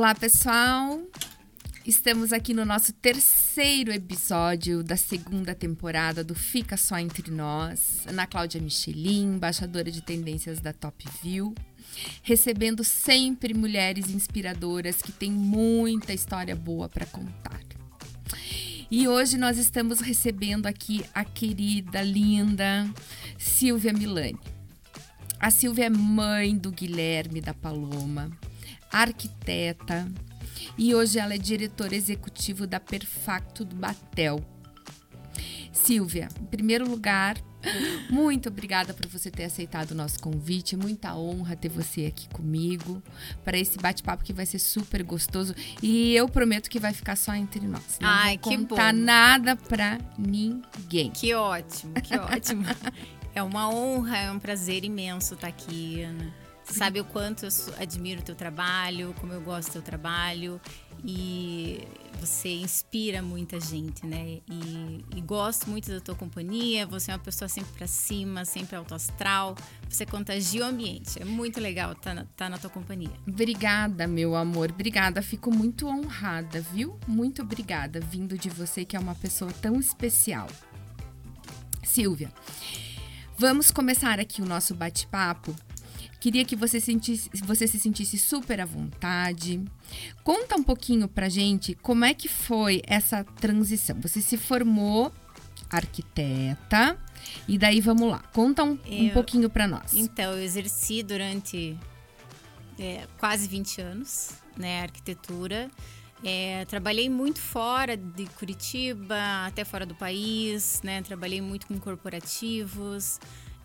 Olá, pessoal! Estamos aqui no nosso terceiro episódio da segunda temporada do Fica Só Entre Nós. Ana Cláudia Michelin, embaixadora de tendências da Top View, recebendo sempre mulheres inspiradoras que têm muita história boa para contar. E hoje nós estamos recebendo aqui a querida, linda Silvia Milani. A Silvia é mãe do Guilherme da Paloma, arquiteta, e hoje ela é diretora executiva da Perfacto do Batel. Silvia, em primeiro lugar, muito obrigada por você ter aceitado o nosso convite. Muita honra ter você aqui comigo para esse bate-papo que vai ser super gostoso e eu prometo que vai ficar só entre nós. Não Ai, vou que contar bom. nada para ninguém. Que ótimo, que ótimo. É uma honra, é um prazer imenso estar aqui, Ana. Sabe o quanto eu admiro o teu trabalho, como eu gosto do teu trabalho e você inspira muita gente, né? E, e gosto muito da tua companhia. Você é uma pessoa sempre pra cima, sempre alto astral. Você contagia o ambiente. É muito legal estar na, tá na tua companhia. Obrigada, meu amor. Obrigada. Fico muito honrada, viu? Muito obrigada vindo de você, que é uma pessoa tão especial. Silvia, vamos começar aqui o nosso bate-papo. Queria que você, sentisse, você se sentisse super à vontade. Conta um pouquinho pra gente como é que foi essa transição. Você se formou arquiteta e daí vamos lá. Conta um, um Eu- pouquinho pra nós. Então, eu exerci durante é, quase 20 anos, né, arquitetura. É, trabalhei muito fora de Curitiba, até fora do país, né? Trabalhei muito com corporativos.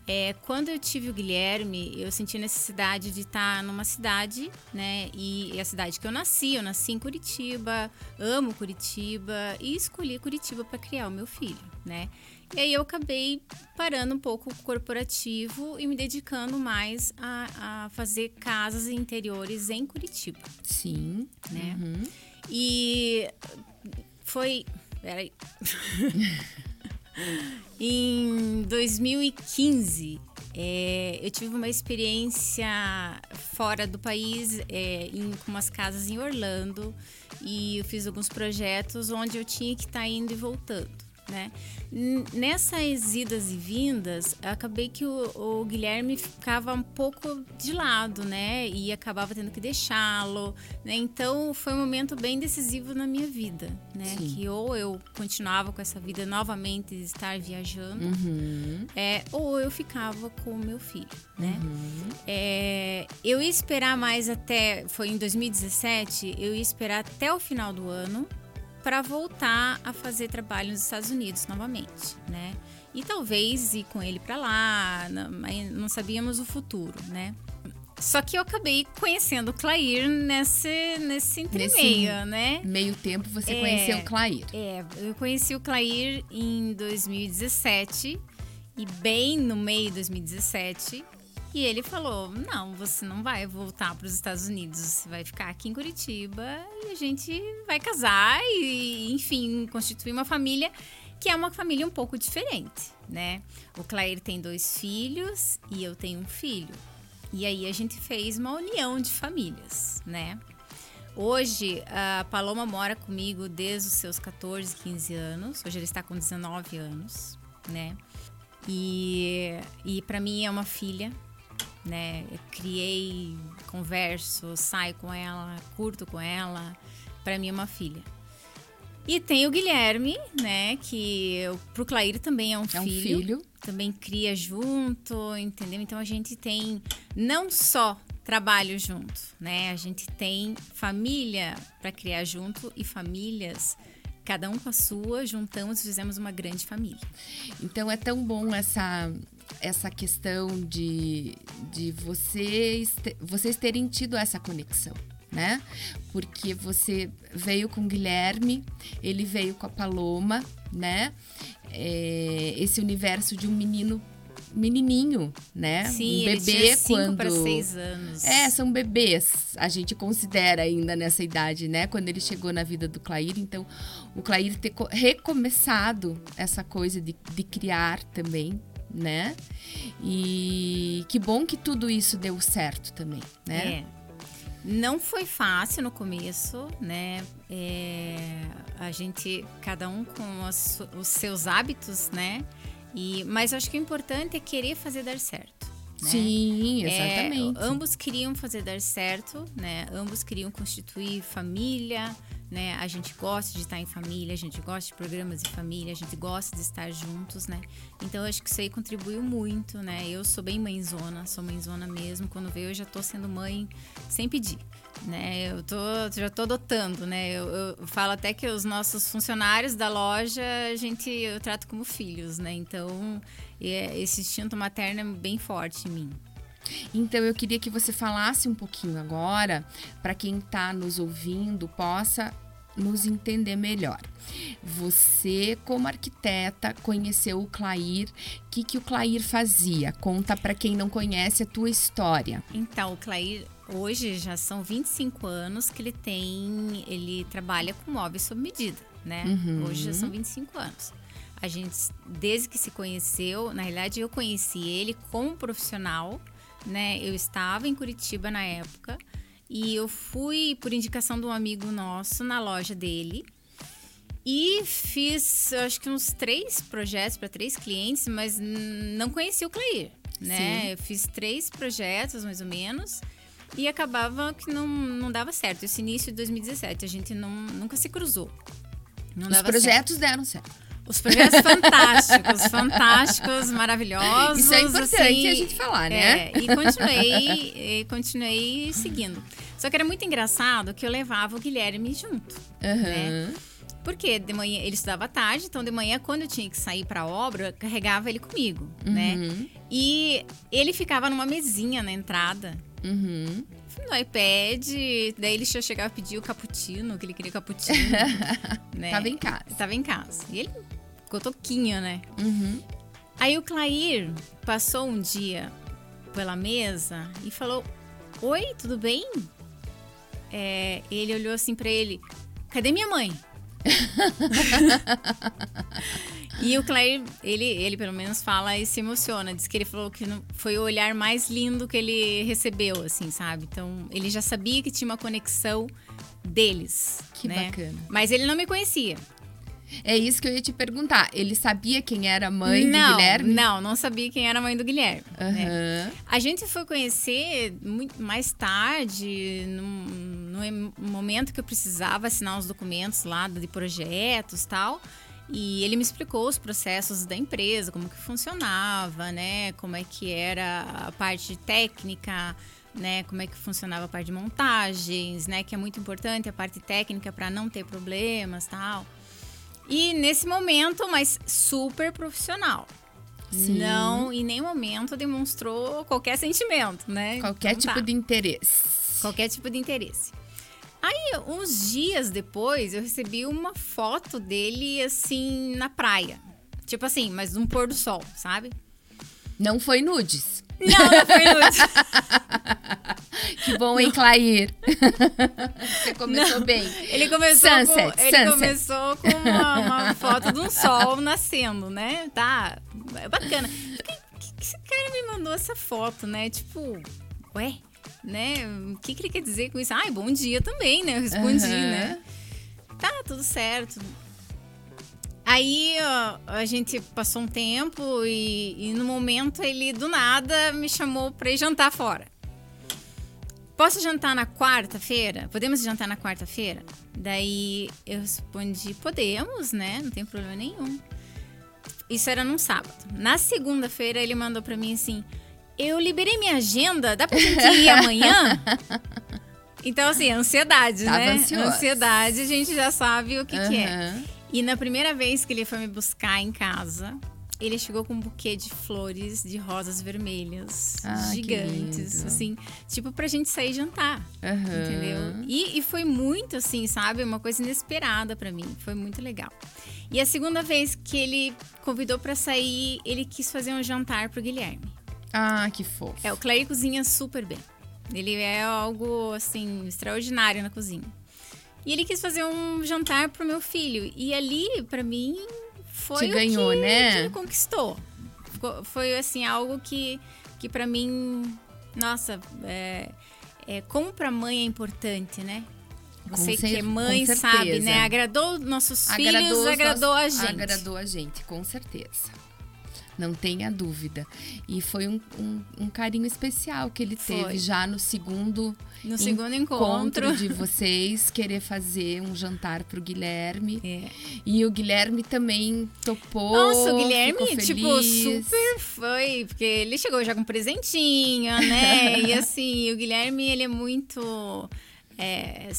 É, quando eu tive o Guilherme, eu senti necessidade de estar numa cidade, né? E é a cidade que eu nasci, eu nasci em Curitiba, amo Curitiba e escolhi Curitiba para criar o meu filho, né? E aí eu acabei parando um pouco o corporativo e me dedicando mais a, a fazer casas interiores em Curitiba, Sim. né? Uhum. E foi. Peraí. em 2015, é, eu tive uma experiência fora do país, é, em, com umas casas em Orlando, e eu fiz alguns projetos onde eu tinha que estar indo e voltando. Né? Nessas idas e vindas, acabei que o, o Guilherme ficava um pouco de lado, né? E acabava tendo que deixá-lo, né? Então foi um momento bem decisivo na minha vida, né? Sim. Que ou eu continuava com essa vida novamente de estar viajando, Uhum. é, ou eu ficava com o meu filho, né? Uhum. É, eu ia esperar mais até. Foi em 2017, eu ia esperar até o final do ano para voltar a fazer trabalho nos Estados Unidos novamente, né? E talvez ir com ele para lá, não, mas não sabíamos o futuro, né? Só que eu acabei conhecendo o Clair nesse, nesse entremeio, né? Meio tempo você É. conheceu o Clair. É, eu conheci o Clair em 2017 e bem no meio de 2017. E ele falou: Não, você não vai voltar para os Estados Unidos, você vai ficar aqui em Curitiba e a gente vai casar e, enfim, constituir uma família que é uma família um pouco diferente, né? O Clair tem dois filhos e eu tenho um filho. E aí a gente fez uma união de famílias, né? Hoje, a Paloma mora comigo desde os seus 14, 15 anos. Hoje ela está com 19 anos, né? E, e para mim é uma filha, né? Eu criei, converso, saio com ela, curto com ela. Para mim é uma filha. E tem o Guilherme, né? Que eu, pro Clair também é um É um filho filho. também cria junto, entendeu? Então a gente tem não só trabalho junto, né? A gente tem família para criar junto e famílias, cada um com a sua, juntamos e fizemos uma grande família. Então é tão bom essa essa questão de, de vocês, vocês terem tido essa conexão, né? Porque você veio com o Guilherme, ele veio com a Paloma, né? É, esse universo de um menino menininho, né? Sim, um bebê quando para seis anos. É, são bebês, a gente considera ainda nessa idade, né? Quando ele chegou na vida do Clair. Então, o Clair ter co- recomeçado essa coisa de, de criar também, né? E que bom que tudo isso deu certo também, né? É. Não foi fácil no começo, né? É, a gente, cada um com os, os seus hábitos, né? E, mas acho que o importante é querer fazer dar certo. Né? Sim, exatamente. É, ambos queriam fazer dar certo, né? Ambos queriam constituir família, né? A gente gosta de estar em família, a gente gosta de programas de família, a gente gosta de estar juntos, né? Então eu acho que isso aí contribuiu muito, né? Eu sou bem mãezona, sou mãezona mesmo. Quando veio eu já tô sendo mãe sem pedir, né? Eu tô, já tô adotando, né? Eu, eu falo até que os nossos funcionários da loja a gente eu trato como filhos, né? Então é, esse instinto materno é bem forte em mim. Então eu queria que você falasse um pouquinho agora, para quem está nos ouvindo possa nos entender melhor. Você, como arquiteta, conheceu o Clair. O que, que o Clair fazia? Conta para quem não conhece a tua história. Então, o Clair hoje já são 25 anos que ele tem, ele trabalha com móveis sob medida, né? Uhum. Hoje já são 25 anos. A gente, desde que se conheceu, na realidade eu conheci ele como profissional, né? Eu estava em Curitiba na época e eu fui por indicação de um amigo nosso na loja dele. E fiz, acho que uns três projetos para três clientes, mas não conheci o Clair, né? Sim. Eu fiz três projetos, mais ou menos, e acabava que não, não dava certo. Esse início de 2017, a gente não, nunca se cruzou. Não Os projetos certo. deram certo. Os projetos fantásticos, fantásticos, maravilhosos. Isso é importante assim, a gente falar, né? É, e continuei, e continuei seguindo. Só que era muito engraçado que eu levava o Guilherme junto. Uhum. Né? Porque de manhã ele estudava tarde, então de manhã, quando eu tinha que sair para a obra, eu carregava ele comigo, né? uhum. né? E ele ficava numa mesinha na entrada. Uhum. No iPad, daí ele chegava a pedir o cappuccino, que ele queria cappuccino. né? Tava em casa. Tava em casa. E ele cotoquinho, né? Uhum. Aí o Clair passou um dia pela mesa e falou: Oi, tudo bem? É, ele olhou assim para ele: Cadê minha mãe? e o Clair, ele, ele pelo menos fala e se emociona. Diz que ele falou que foi o olhar mais lindo que ele recebeu, assim, sabe? Então, ele já sabia que tinha uma conexão deles. Que né? bacana. Mas ele não me conhecia. É isso que eu ia te perguntar. Ele sabia quem era a mãe não, do Guilherme? Não, não sabia quem era a mãe do Guilherme. Uhum. Né? A gente foi conhecer muito mais tarde, no momento que eu precisava assinar os documentos lá de projetos tal. E ele me explicou os processos da empresa, como que funcionava, né? Como é que era a parte técnica, né? Como é que funcionava a parte de montagens, né? Que é muito importante a parte técnica para não ter problemas, tal. E nesse momento, mas super profissional. Sim. Não, em nenhum momento demonstrou qualquer sentimento, né? Qualquer então, tipo tá. de interesse. Qualquer tipo de interesse. Aí, uns dias depois, eu recebi uma foto dele, assim, na praia. Tipo assim, mas num pôr do sol, sabe? Não foi nudes. Não, não foi que bom, hein, Clair? Você começou não. bem. Ele começou sunset, com, ele começou com uma, uma, foto de um sol nascendo, né? Tá, é bacana. Que, que, que esse cara me mandou essa foto, né? Tipo, ué, né? O que, que ele quer dizer com isso? Ai, bom dia também, né? Eu respondi, uhum. né? Tá, tudo certo. Aí ó, a gente passou um tempo e, e, no momento ele do nada me chamou para ir jantar fora. Posso jantar na quarta-feira? Podemos jantar na quarta-feira? Daí eu respondi: podemos, né? Não tem problema nenhum. Isso era num sábado. Na segunda-feira ele mandou para mim assim: eu liberei minha agenda, dá pra gente ir amanhã? Então, assim, ansiedade, Tava né? Ansiosa. Ansiedade, a gente já sabe o que, uhum. que é. E na primeira vez que ele foi me buscar em casa, ele chegou com um buquê de flores de rosas vermelhas ah, gigantes, assim, tipo pra gente sair jantar, uhum. entendeu? E, e, foi muito assim, sabe? Uma coisa inesperada para mim, foi muito legal. E a segunda vez que ele convidou para sair, ele quis fazer um jantar pro Guilherme. Ah, que fofo. É, o Clay cozinha super bem. Ele é algo assim extraordinário na cozinha. E ele quis fazer um jantar pro meu filho. E ali, para mim, foi Te ganhou, que, né? que conquistou. Foi assim algo que que para mim, nossa, é, é, como para mãe é importante, né? Você que é mãe sabe, né? Agradou nossos filhos, os agradou nossos- a gente. Agradou a gente, com certeza. Não tenha dúvida. E foi um, um- um carinho especial que ele Foi. teve já no segundo No segundo encontro. de vocês querer fazer um jantar pro Guilherme. É. E o Guilherme também topou. Nossa, o Guilherme, tipo, super foi, porque ele chegou já com um presentinho, né? e assim, o Guilherme, ele é muito é,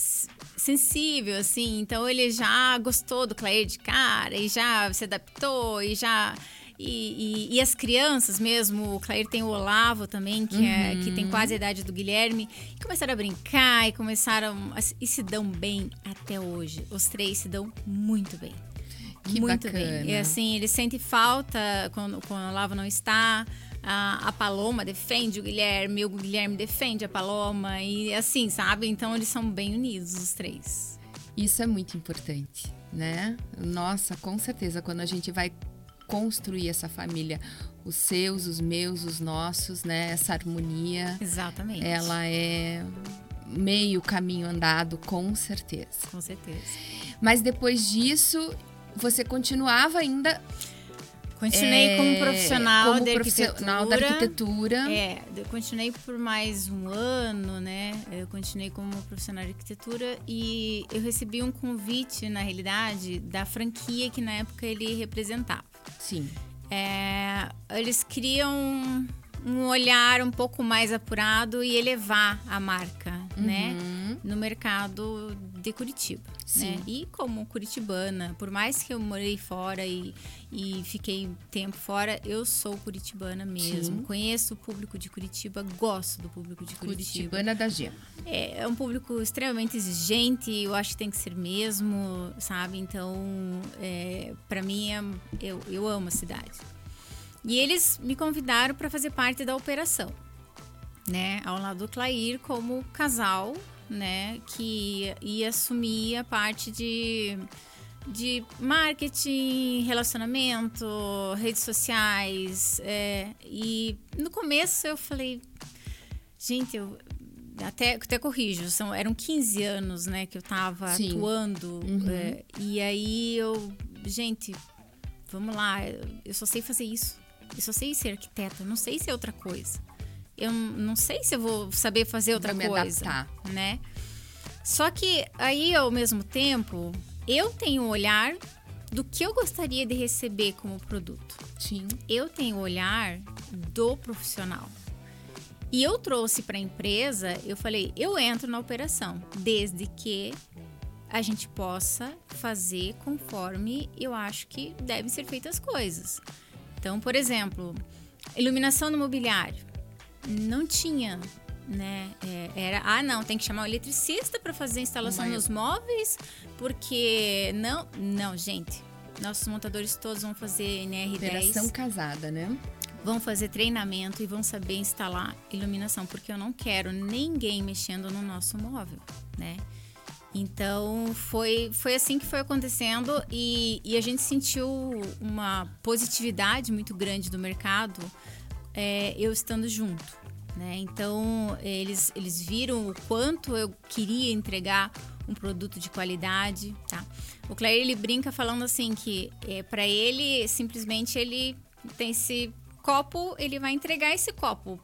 sensível, assim, então ele já gostou do Clair de cara e já se adaptou e já. E, e- e as crianças mesmo, o Clair tem o Olavo também, que, é, que tem quase a idade do Guilherme, e começaram a brincar e começaram a, e se dão bem até hoje. Os três se dão muito bem. Que muito bacana. bem. E assim, ele sente falta quando, quando o Olavo não está. A, a Paloma defende o Guilherme, o Guilherme defende a Paloma. E assim, sabe? Então eles são bem unidos, os três. Isso é muito importante, né? Nossa, com certeza, quando a gente vai construir essa família, os seus, os meus, os nossos, né? Essa harmonia, Exatamente. ela é meio caminho andado, com certeza. Com certeza. Mas depois disso, você continuava ainda Continuei é, como profissional como de profissional da arquitetura. arquitetura. É, eu continuei por mais um ano, né? Eu continuei como profissional de arquitetura e eu recebi um convite, na realidade, da franquia que na época ele representava. Sim. É, eles criam um olhar um pouco mais apurado e elevar a marca, né? Uhum. No mercado de Curitiba. Sim. Né? E como curitibana, por mais que eu morei fora e, e fiquei tempo fora, eu sou curitibana mesmo. Sim. Conheço o público de Curitiba, gosto do público de Curitiba. Curitibana da G. É, é um público extremamente exigente, eu acho que tem que ser mesmo, sabe? Então, é, para mim, é- eu, eu amo a cidade. E eles me convidaram para fazer parte da operação, né? Ao lado do Clair, como casal, né? Que ia assumir a parte de, de marketing, relacionamento, redes sociais. é, e no começo eu falei, gente, eu até, até corrijo, são, eram 15 anos, né, que eu tava Sim. atuando. Uhum. é, e aí eu, gente, vamos lá, eu só sei fazer isso. Eu só sei ser arquiteta, não sei ser outra coisa. Eu não sei se eu vou saber fazer outra Vou coisa, adaptar. né? Só que aí, ao mesmo tempo, eu tenho um olhar do que eu gostaria de receber como produto Sim. eu tenho o olhar do profissional. E eu trouxe para a empresa, eu falei, eu entro na operação, desde que a gente possa fazer conforme eu acho que devem ser feitas as coisas. Então, por exemplo, iluminação no mobiliário. Não tinha, né? É, era, ah, não, tem que chamar o eletricista para fazer a instalação Mas- nos móveis, porque não, não, gente. Nossos montadores todos vão fazer NR10 Operação casada, né? vão fazer treinamento e vão saber instalar iluminação, porque eu não quero ninguém mexendo no nosso móvel, né? Então foi, foi assim que foi acontecendo e, e a gente sentiu uma positividade muito grande do mercado é, eu estando junto. Né? Então eles, eles viram o quanto eu queria entregar um produto de qualidade. Tá? O Claire ele brinca falando assim que é, para ele simplesmente ele tem esse copo, ele vai entregar esse copo.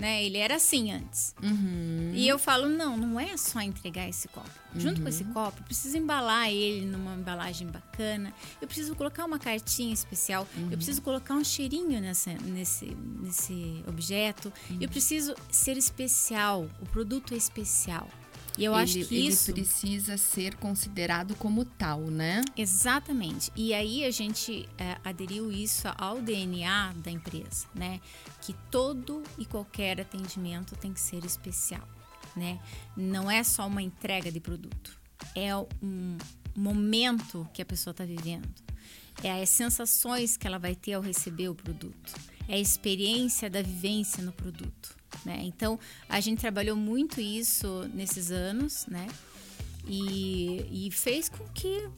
Né? Ele era assim antes. Uhum. E eu falo, não, não é só entregar esse copo. Junto com esse copo, eu preciso embalar ele numa embalagem bacana. Eu preciso colocar uma cartinha especial. Eu preciso colocar um cheirinho nessa, nesse, nesse objeto. Eu preciso ser especial. O produto é especial. E eu ele, acho que ele isso. precisa ser considerado como tal, né? Exatamente. E aí a gente é, aderiu isso ao DNA da empresa, né? Que todo e qualquer atendimento tem que ser especial, né? Não é só uma entrega de produto. É um momento que a pessoa está vivendo. É as sensações que ela vai ter ao receber o produto. É a experiência da vivência no produto. Né? Então, a gente trabalhou muito isso nesses anos, né? E, e fez com que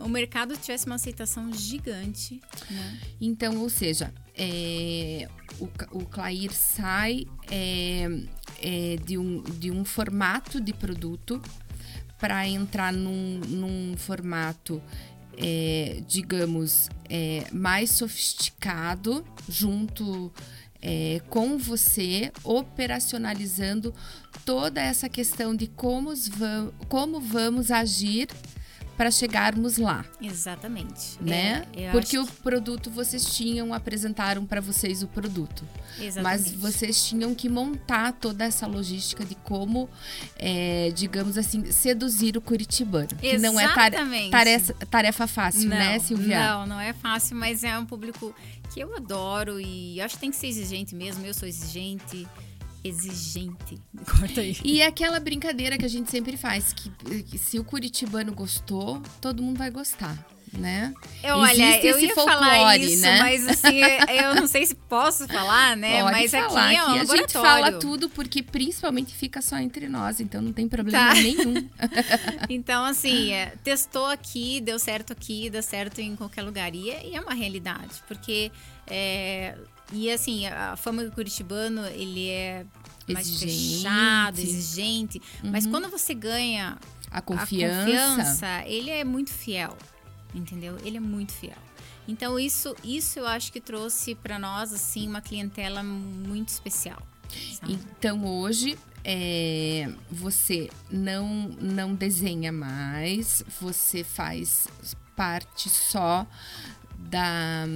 o mercado tivesse uma aceitação gigante. Né? Então, ou seja, é, o, o Clair sai, é, é, de, um, de um formato de produto para entrar num, num formato, é, digamos, é, mais sofisticado, junto é, com você, operacionalizando toda essa questão de como, como vamos agir para chegarmos lá. Exatamente. Né? É, Porque o que... produto vocês tinham, apresentaram para vocês o produto. Exatamente. Mas vocês tinham que montar toda essa logística de como, é, digamos assim, seduzir o curitibano. Exatamente. Que não é tarefa, tarefa fácil, não, né, Silvia? Não, não é fácil, mas é um público que eu adoro e acho que tem que ser exigente mesmo. Eu sou exigente exigente. Corta aí. E é aquela brincadeira que a gente sempre faz, que, que se o curitibano gostou, todo mundo vai gostar né? Eu, olha, eu ia folclore, falar isso, né? mas assim, eu não sei se posso falar, né? Pode mas falar, aqui é um a gente fala tudo porque principalmente fica só entre nós, então não tem problema tá. nenhum. então, assim, é, testou aqui, deu certo aqui, deu certo em qualquer lugar. E é, e é uma realidade, porque é, e assim, a fama do curitibano, ele é mais exigente. fechado, exigente. Uhum. Mas quando você ganha a confiança. a confiança, ele é muito fiel. Entendeu? Ele é muito fiel. Então isso, isso eu acho que trouxe para nós assim uma clientela muito especial. Sabe? Então hoje é, você não não desenha mais, você faz parte só da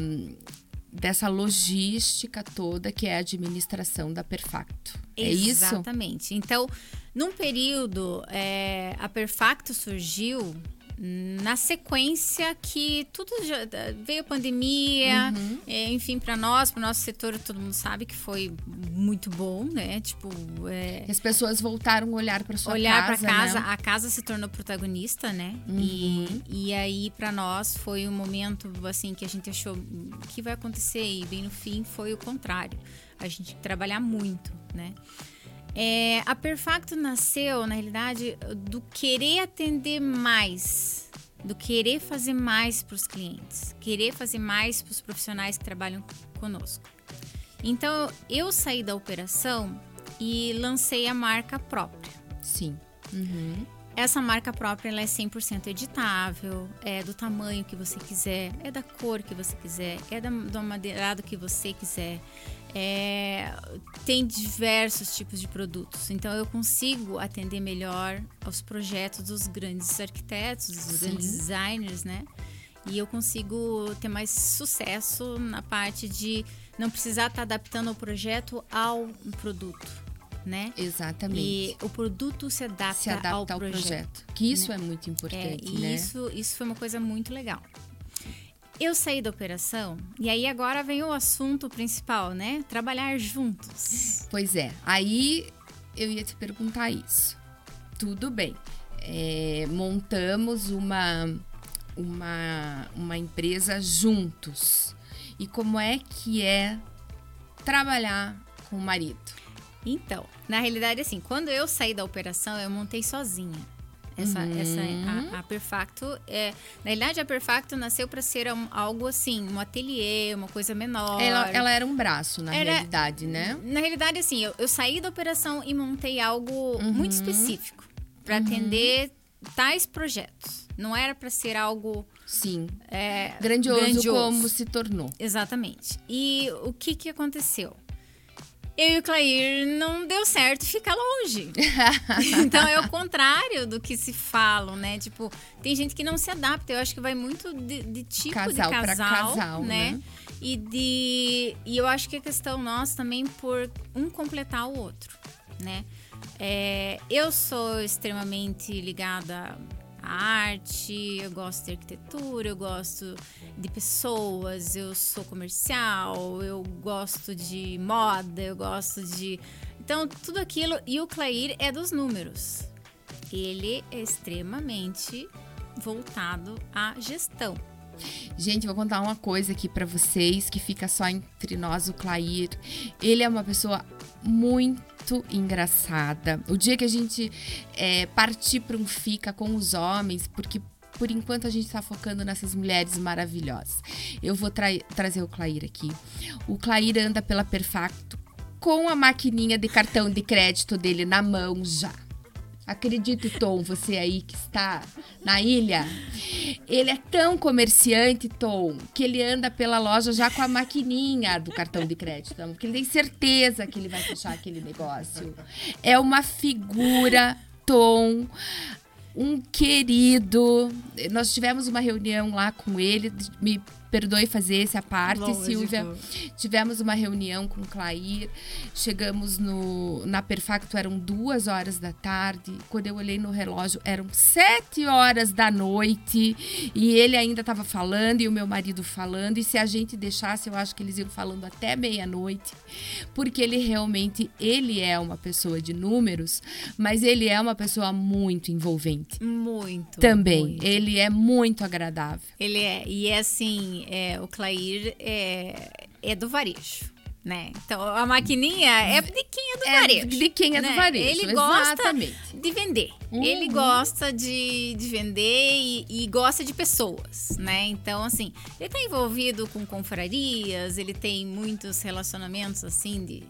dessa logística toda que é a administração da Perfacto. É isso? Exatamente. Então, num período, é, a Perfacto surgiu na sequência que tudo já, veio a pandemia, uhum. é, enfim, para nós, para o nosso setor, todo mundo sabe que foi muito bom, né? Tipo, é, as pessoas voltaram a olhar para sua olhar casa, para casa, né? a casa se tornou protagonista, né? Uhum. E, e aí para nós foi um momento assim que a gente achou que vai acontecer e bem no fim foi o contrário. A gente trabalhar muito, né? É, a Perfacto nasceu, na realidade, do querer atender mais, do querer fazer mais para os clientes, querer fazer mais para os profissionais que trabalham conosco. Então, eu saí da operação e lancei a marca própria. Sim. Uhum. Essa marca própria ela é 100% editável, é do tamanho que você quiser, é da cor que você quiser, é do amadeirado que você quiser. É, tem diversos tipos de produtos, então eu consigo atender melhor aos projetos dos grandes arquitetos, dos Sim. grandes designers, né? E eu consigo ter mais sucesso na parte de não precisar estar adaptando o projeto ao produto né? Exatamente. E o produto se adapta, se adapta ao, ao projeto, projeto. Que isso né? é muito importante, é, e né? Isso, isso foi uma coisa muito legal. Eu saí da operação e aí agora vem o assunto principal, né? Trabalhar juntos. Pois é. Aí eu ia te perguntar isso. Tudo bem. É, montamos uma, uma, uma empresa juntos. E como é que é trabalhar com o marido? Então, na realidade, assim, quando eu saí da operação, eu montei sozinha. Essa, uhum. essa a, a, Perfacto é, na realidade a Perfacto nasceu para ser um, algo assim, um ateliê, uma coisa menor. Ela, ela era um braço na era, realidade, né? Na realidade assim, eu, eu, saí da operação e montei algo uhum. muito específico para uhum. atender tais projetos. Não era para ser algo sim é, grandioso, grandioso como se tornou. Exatamente. E o que que aconteceu? Eu e o Clair não deu certo ficar longe. então é o contrário do que se falam, né? Tipo, tem gente que não se adapta. Eu acho que vai muito de, de tipo casal de casal, casal né? né? E de e eu acho que a questão nossa também por um completar o outro, né? É, eu sou extremamente ligada arte, eu gosto de arquitetura, eu gosto de pessoas, eu sou comercial, eu gosto de moda, eu gosto de. Então, tudo aquilo. E o Clair é dos números. Ele é extremamente voltado à gestão. Gente, vou contar uma coisa aqui para vocês que fica só entre nós, o Clair. Ele é uma pessoa muito engraçada. O dia que a gente é, partir para um fica com os homens, porque por enquanto a gente está focando nessas mulheres maravilhosas. Eu vou tra trazer o Clair aqui. O Clair anda pela Perfacto com a maquininha de cartão de crédito dele na mão já. Acredite, Tom, você aí que está na ilha. Ele é tão comerciante, Tom, que ele anda pela loja já com a maquininha do cartão de crédito. Porque ele tem certeza que ele vai fechar aquele negócio. É uma figura, Tom um querido. Nós tivemos uma reunião lá com ele, me perdoe fazer essa parte, Lógico. Silvia. Tivemos uma reunião com o Clair, chegamos no, na Perfacto, eram duas horas da tarde. Quando eu olhei no relógio, eram sete horas da noite e ele ainda estava falando e o meu marido falando. E se a gente deixasse, eu acho que eles iam falando até meia-noite, porque ele realmente ele é uma pessoa de números, mas ele é uma pessoa muito envolvente. Muito. Também. Muito. Ele é muito agradável. Ele é. E é assim, é, o Clair é, é do varejo. Né? Então, a maquininha é de quem é do é varejo. É né? do varejo. Ele gosta de vender. Uhum. Ele gosta de, de vender e, e, gosta de pessoas, né? Então, assim, ele tá envolvido com confrarias, ele tem muitos relacionamentos, assim, de,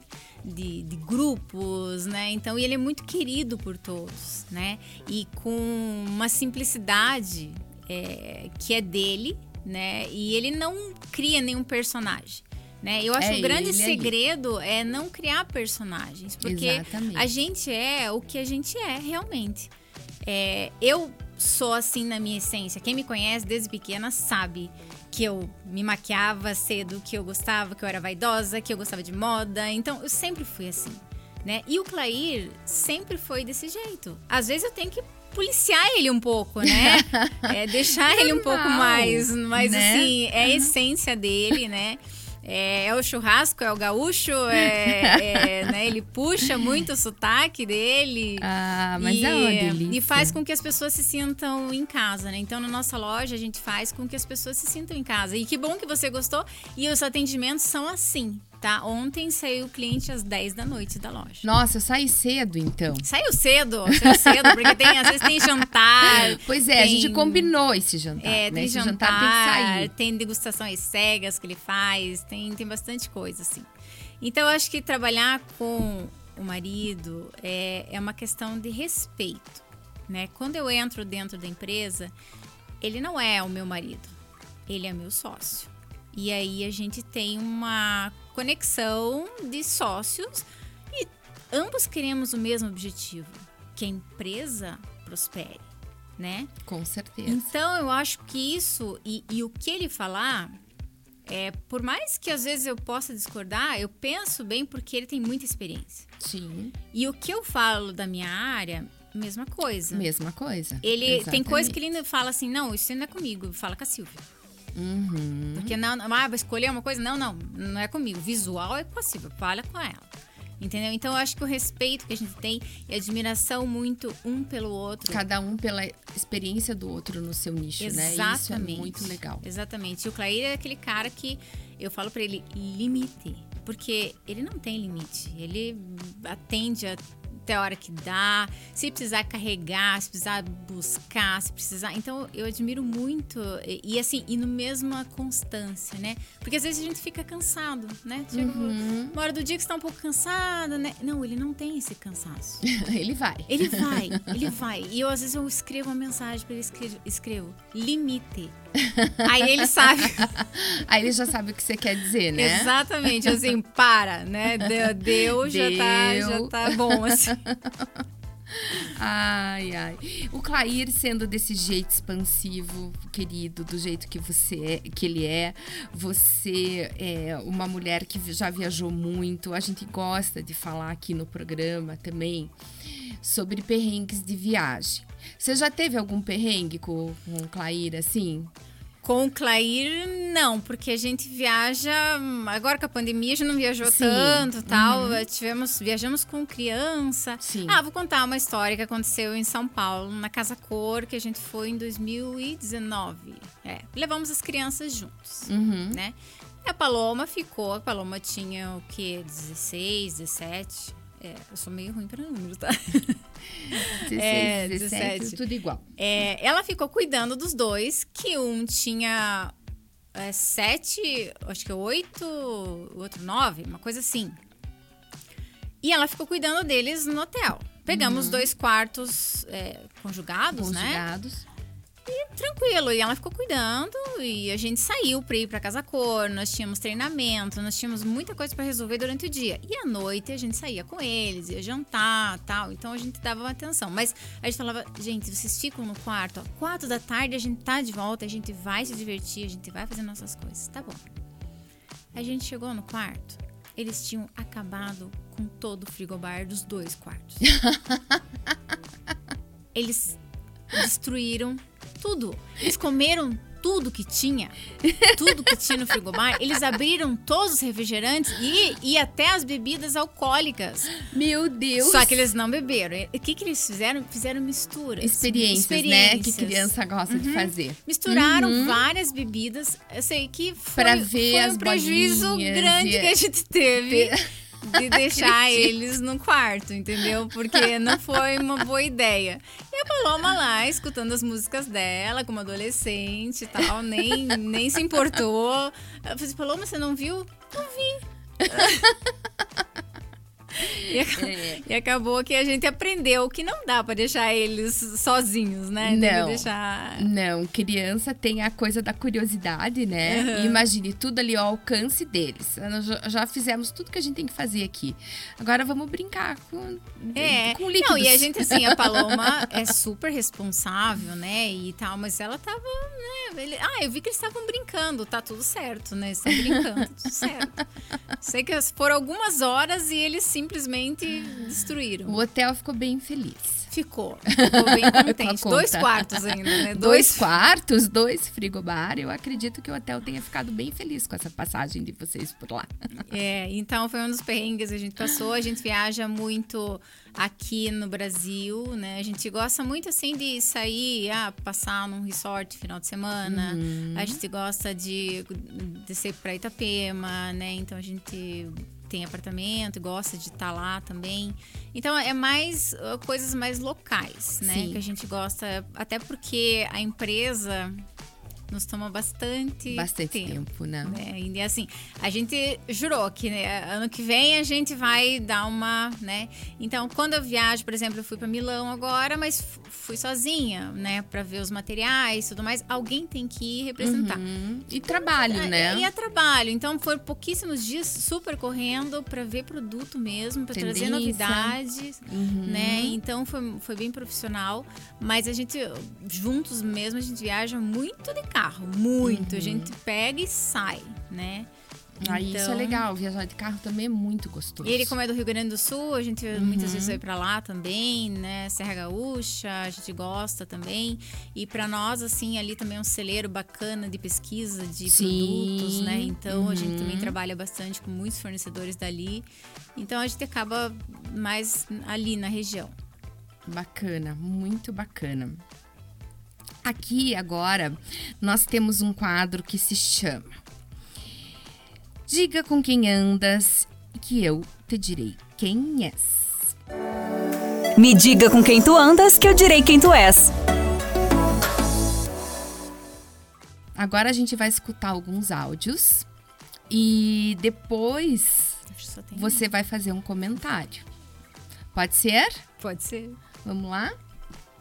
de, de grupos, né? Então, ele é muito querido por todos, né? E com uma simplicidade é, que é dele, né? E ele não cria nenhum personagem. Né? Eu acho é, que o grande segredo ali. é não criar personagens. Porque Exatamente. a gente é o que a gente é realmente. É, eu sou assim na minha essência. Quem me conhece desde pequena sabe que eu me maquiava cedo, que eu gostava, que eu era vaidosa, que eu gostava de moda. Então, eu sempre fui assim. Né? E o Clair sempre foi desse jeito. Às vezes eu tenho que policiar ele um pouco, né? é, deixar ele um pouco mais. Mas né? assim, é a essência dele, né? É, é, o churrasco, é o gaúcho, é, é, né, ele puxa muito o sotaque dele. Ah, mas e, é uma delícia. E faz com que as pessoas se sintam em casa, né? Então, na nossa loja, a gente faz com que as pessoas se sintam em casa. E que bom que você gostou. E os atendimentos são assim, tá? Ontem saiu o cliente às 10 da noite da loja. Nossa, eu saí cedo, então. Saiu cedo, saiu cedo, porque tem, às vezes tem jantar. Pois é, tem, a gente combinou esse jantar. É, né? tem esse jantar, jantar tem que sair. Tem degustações cegas que ele faz, tem, tem bastante coisa, assim. Então, eu acho que trabalhar com o marido é, é uma questão de respeito, né? Quando eu entro dentro da empresa, ele não é o meu marido, ele é meu sócio. E aí a gente tem uma conexão de sócios e ambos queremos o mesmo objetivo, que a empresa prospere, né? Com certeza. Então eu acho que isso e, e o que ele falar é, por mais que às vezes eu possa discordar, eu penso bem porque ele tem muita experiência. Sim. E o que eu falo da minha área, mesma coisa. Mesma coisa. Ele Exatamente. tem coisa que ele fala assim, não, isso não é comigo, fala com a Silvia. Uhum. Porque não, ah, vai escolher uma coisa? Não, não, não é comigo. Visual é possível, fala com ela. Entendeu? Então eu acho que o respeito que a gente tem e admiração muito um pelo outro. Cada um pela experiência do outro no seu nicho, Exatamente. né? Isso é muito legal. Exatamente. E o Clair é aquele cara que eu falo para ele limite, porque ele não tem limite. Ele atende a até a hora que dá, se precisar carregar, se precisar buscar, se precisar. Então eu admiro muito e, assim, e no mesma constância, né? Porque às vezes a gente fica cansado, né? Chega uhum. uma hora do dia que está um pouco cansado, né? Não, ele não tem esse cansaço. ele vai. Ele vai, ele vai. E eu às vezes eu escrevo uma mensagem para ele, escrevo, escrevo limite. Aí ele sabe. Aí ele já sabe o que você quer dizer, né? Exatamente, assim, para, né? Deu, deu, já, Tá, já tá bom, assim. Ai, ai. O Clair sendo desse jeito expansivo, querido, do jeito que você é, que ele é, você é uma mulher que já viajou muito. A gente gosta de falar aqui no programa também sobre perrengues de viagem. Você já teve algum perrengue com, com o Clair assim? Com o Clair, não, porque a gente viaja. Agora com a pandemia, a gente não viajou Sim. tanto tal. Uhum. Tivemos, viajamos com criança. Sim. Ah, vou contar uma história que aconteceu em São Paulo, na Casa Cor, que a gente foi em 2019. É, levamos as crianças juntos, uhum. né? E a Paloma ficou, a Paloma tinha o quê? 16, 17. É, eu sou meio ruim para números, tá? 16, é, 17, 17, tudo igual. É, ela ficou cuidando dos dois, que um tinha é, sete, acho que oito, o outro nove, uma coisa assim. E ela ficou cuidando deles no hotel. Pegamos dois quartos é, conjugados, né? Conjugados. E tranquilo. E ela ficou cuidando e a gente saiu pra ir pra Casa Cor. Nós tínhamos treinamento, nós tínhamos muita coisa pra resolver durante o dia. E à noite a gente saía com eles, ia jantar tal. Então a gente dava atenção. Mas a gente falava, gente, vocês ficam no quarto, ó, quatro da tarde a gente tá de volta, a gente vai se divertir, a gente vai fazer nossas coisas. Tá bom. A gente chegou no quarto, eles tinham acabado com todo o frigobar dos dois quartos. eles destruíram tudo. Eles comeram tudo que tinha, tudo que tinha no frigobar. Eles abriram todos os refrigerantes e, e até as bebidas alcoólicas. Meu Deus. Só que eles não beberam. O que, que eles fizeram? Fizeram misturas. Experiências, né? Que Experiências. Uhum. criança gosta de fazer. Misturaram várias bebidas. Eu sei que foi, Pra ver foi as um prejuízo grande e- que a gente teve de deixar eles no quarto, entendeu? Porque não foi uma boa ideia. E a Paloma lá, escutando as músicas dela como adolescente e tal, nem, nem se importou. Eu falei assim, Paloma, você não viu? Não vi. E, É. e acabou que a gente aprendeu que não dá pra deixar eles sozinhos, né? Não. deixar Não, criança tem a coisa da curiosidade, né? Uhum. Imagine tudo ali ao alcance deles. Nós já- fizemos tudo que a gente tem que fazer aqui. Agora vamos brincar com, É, com líquidos. não, e a gente, assim, a Paloma é super responsável, né, e tal, mas ela tava, né, ele- ah, eu vi que eles estavam brincando, tá tudo certo, né, eles estão brincando, tudo certo. Sei que foram algumas horas e eles simplesmente destruíram. O hotel ficou bem feliz. Ficou, ficou bem contente. Dois quartos ainda, né, Dois quartos, dois frigobar. Eu acredito que o hotel tenha ficado bem feliz com essa passagem de vocês por lá. É, então foi um dos perrengues que a gente passou. A gente viaja muito aqui no Brasil, né? A gente gosta muito assim de sair, ah, passar num resort final de semana. A gente gosta de descer para Itapema, né? Então a gente tem apartamento, gosta de estar lá também. Então é mais uh, coisas mais locais, né? Sim. Que a gente gosta, até porque a empresa nos toma bastante Bastante tempo, né? né? E assim, a gente jurou que né, ano que vem a gente vai dar uma, né? Então, quando eu viajo, por exemplo, eu fui para Milão agora, mas fui sozinha, né, para ver os materiais, e tudo mais. Alguém tem que ir representar. Hum, E trabalho, né? E é trabalho. Então, foram pouquíssimos dias super correndo para ver produto mesmo, para trazer novidades, Uhum. né? Então, foi, foi bem profissional. Mas a gente, juntos mesmo, a gente viaja muito de carro. Muito. A gente pega e sai, né? Ah, isso é Então, legal. Viajar de carro também é muito gostoso. Ele, como é do Rio Grande do Sul, a gente muitas vezes vai pra lá também, né? Serra Gaúcha, a gente gosta também. E pra nós, assim, ali também é um celeiro bacana de pesquisa de Sim. produtos, né? Então a gente Uhum. também trabalha bastante com muitos fornecedores dali. Então a gente acaba mais ali na região. Bacana, muito bacana. Aqui agora nós temos um quadro que se chama Diga com quem andas que eu te direi quem és. Me diga com quem tu andas que eu direi quem tu és. Agora a gente vai escutar alguns áudios e depois você vai fazer um comentário. Pode ser? Pode ser. Vamos lá?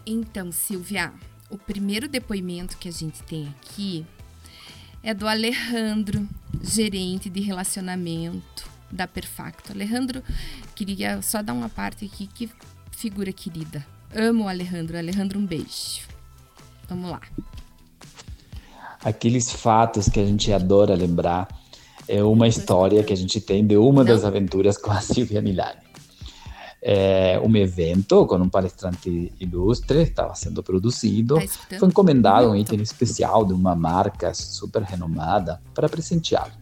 Então, Silvia, o primeiro depoimento que a gente tem aqui é do Alejandro, gerente de relacionamento da Perfacto. Alejandro, queria só dar uma parte aqui, que figura querida. Amo o Alejandro. Alejandro, um beijo. Vamos lá. Aqueles fatos que a gente adora lembrar é uma história que a gente tem de uma das aventuras com a Silvia Milani. É um evento com um palestrante ilustre, estava sendo produzido. Foi encomendado um item especial de uma marca super renomada para presenteá-lo.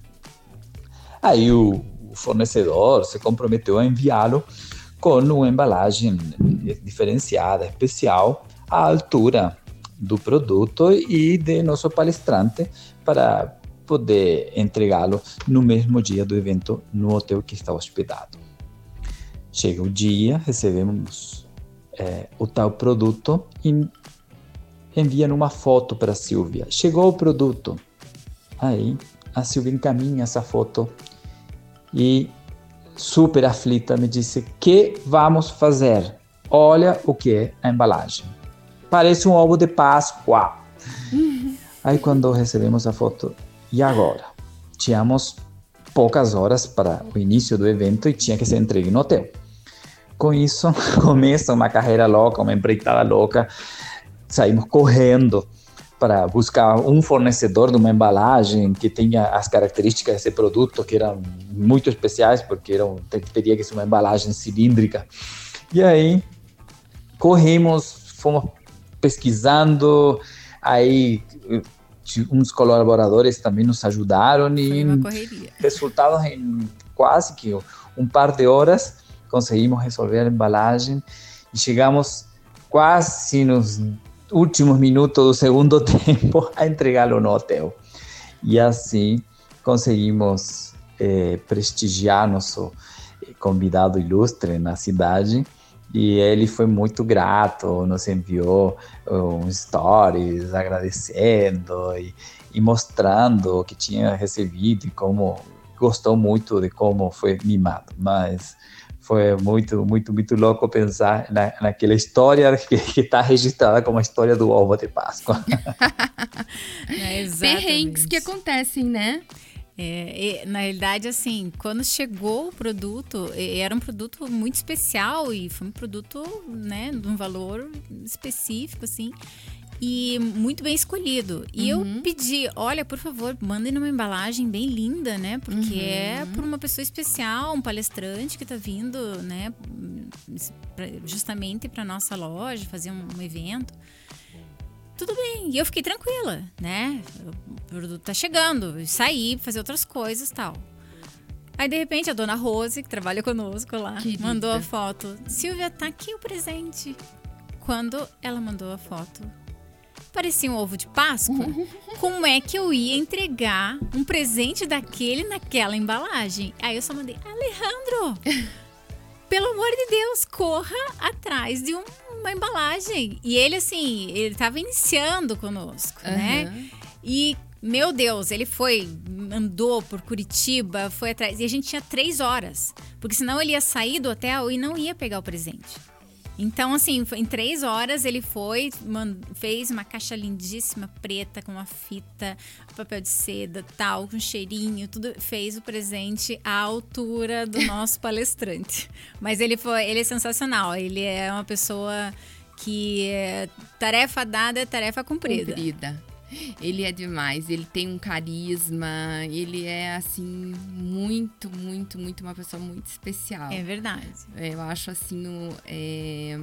Aí o o fornecedor se comprometeu a enviá-lo com uma embalagem diferenciada, especial, à altura do produto e de nosso palestrante para poder entregá-lo no mesmo dia do evento no hotel que está hospedado. Chega o dia, recebemos eh, o tal produto e envia uma foto para a Silvia. Chegou o produto. Aí a Silvia encaminha essa foto e super aflita, me disse: "Que vamos fazer? Olha o que é a embalagem. Parece um ovo de Páscoa." Aí quando recebemos a foto, e agora? Tínhamos poucas horas para o início do evento e tinha que ser entregue no hotel. Com isso, começa uma carreira louca, uma empreitada louca. Saímos correndo para buscar um fornecedor de uma embalagem que tenha as características desse produto, que eram muito especiais, porque eram, teria que ser uma embalagem cilíndrica. E aí, corrimos, fomos pesquisando, aí uns colaboradores também nos ajudaram e resultados em quase que um par de horas conseguimos resolver a embalagem e chegamos quase nos últimos minutos do segundo tempo a entregá-lo no hotel. E assim conseguimos eh, prestigiar nosso convidado ilustre na cidade e ele foi muito grato, nos enviou um stories agradecendo e, e mostrando o que tinha recebido e como gostou muito de como foi mimado. Mas foi muito, muito, muito louco pensar na, naquela história que está registrada como a história do ovo de Páscoa. É, Perrengues que acontecem, né? É, e, na realidade, assim, quando chegou o produto, era um produto muito especial e foi um produto, né, de um valor específico, assim, e muito bem escolhido. E eu pedi, olha, por favor, mandem numa embalagem bem linda, né, porque é por uma pessoa especial, um palestrante que tá vindo, né, justamente para nossa loja fazer um, um evento. Tudo bem, e eu fiquei tranquila, né? O produto tá chegando, saí, fazer outras coisas tal. Aí, de repente, a dona Rose, que trabalha conosco lá, Querida. mandou a foto. Silvia, tá aqui o presente. Quando ela mandou a foto, parecia um ovo de Páscoa. Como é que eu ia entregar um presente daquele naquela embalagem? Aí eu só mandei, Alejandro, pelo amor de Deus, corra atrás de um- uma embalagem. E ele, assim, ele tava iniciando conosco, né? Aham. E, meu Deus, ele foi, andou por Curitiba, foi atrás. E a gente tinha três horas. Porque senão ele ia sair do hotel e não ia pegar o presente. Então, assim, em três horas ele foi, fez uma caixa lindíssima, preta, com uma fita, papel de seda, tal, com cheirinho, tudo. Fez o presente à altura do nosso palestrante. Mas ele foi, ele é sensacional. Ele é uma pessoa que é, tarefa dada é tarefa cumprida. Cumprida. Ele é demais, ele tem um carisma, ele é assim, muito, muito, muito uma pessoa muito especial. É verdade. Eu acho assim o- é,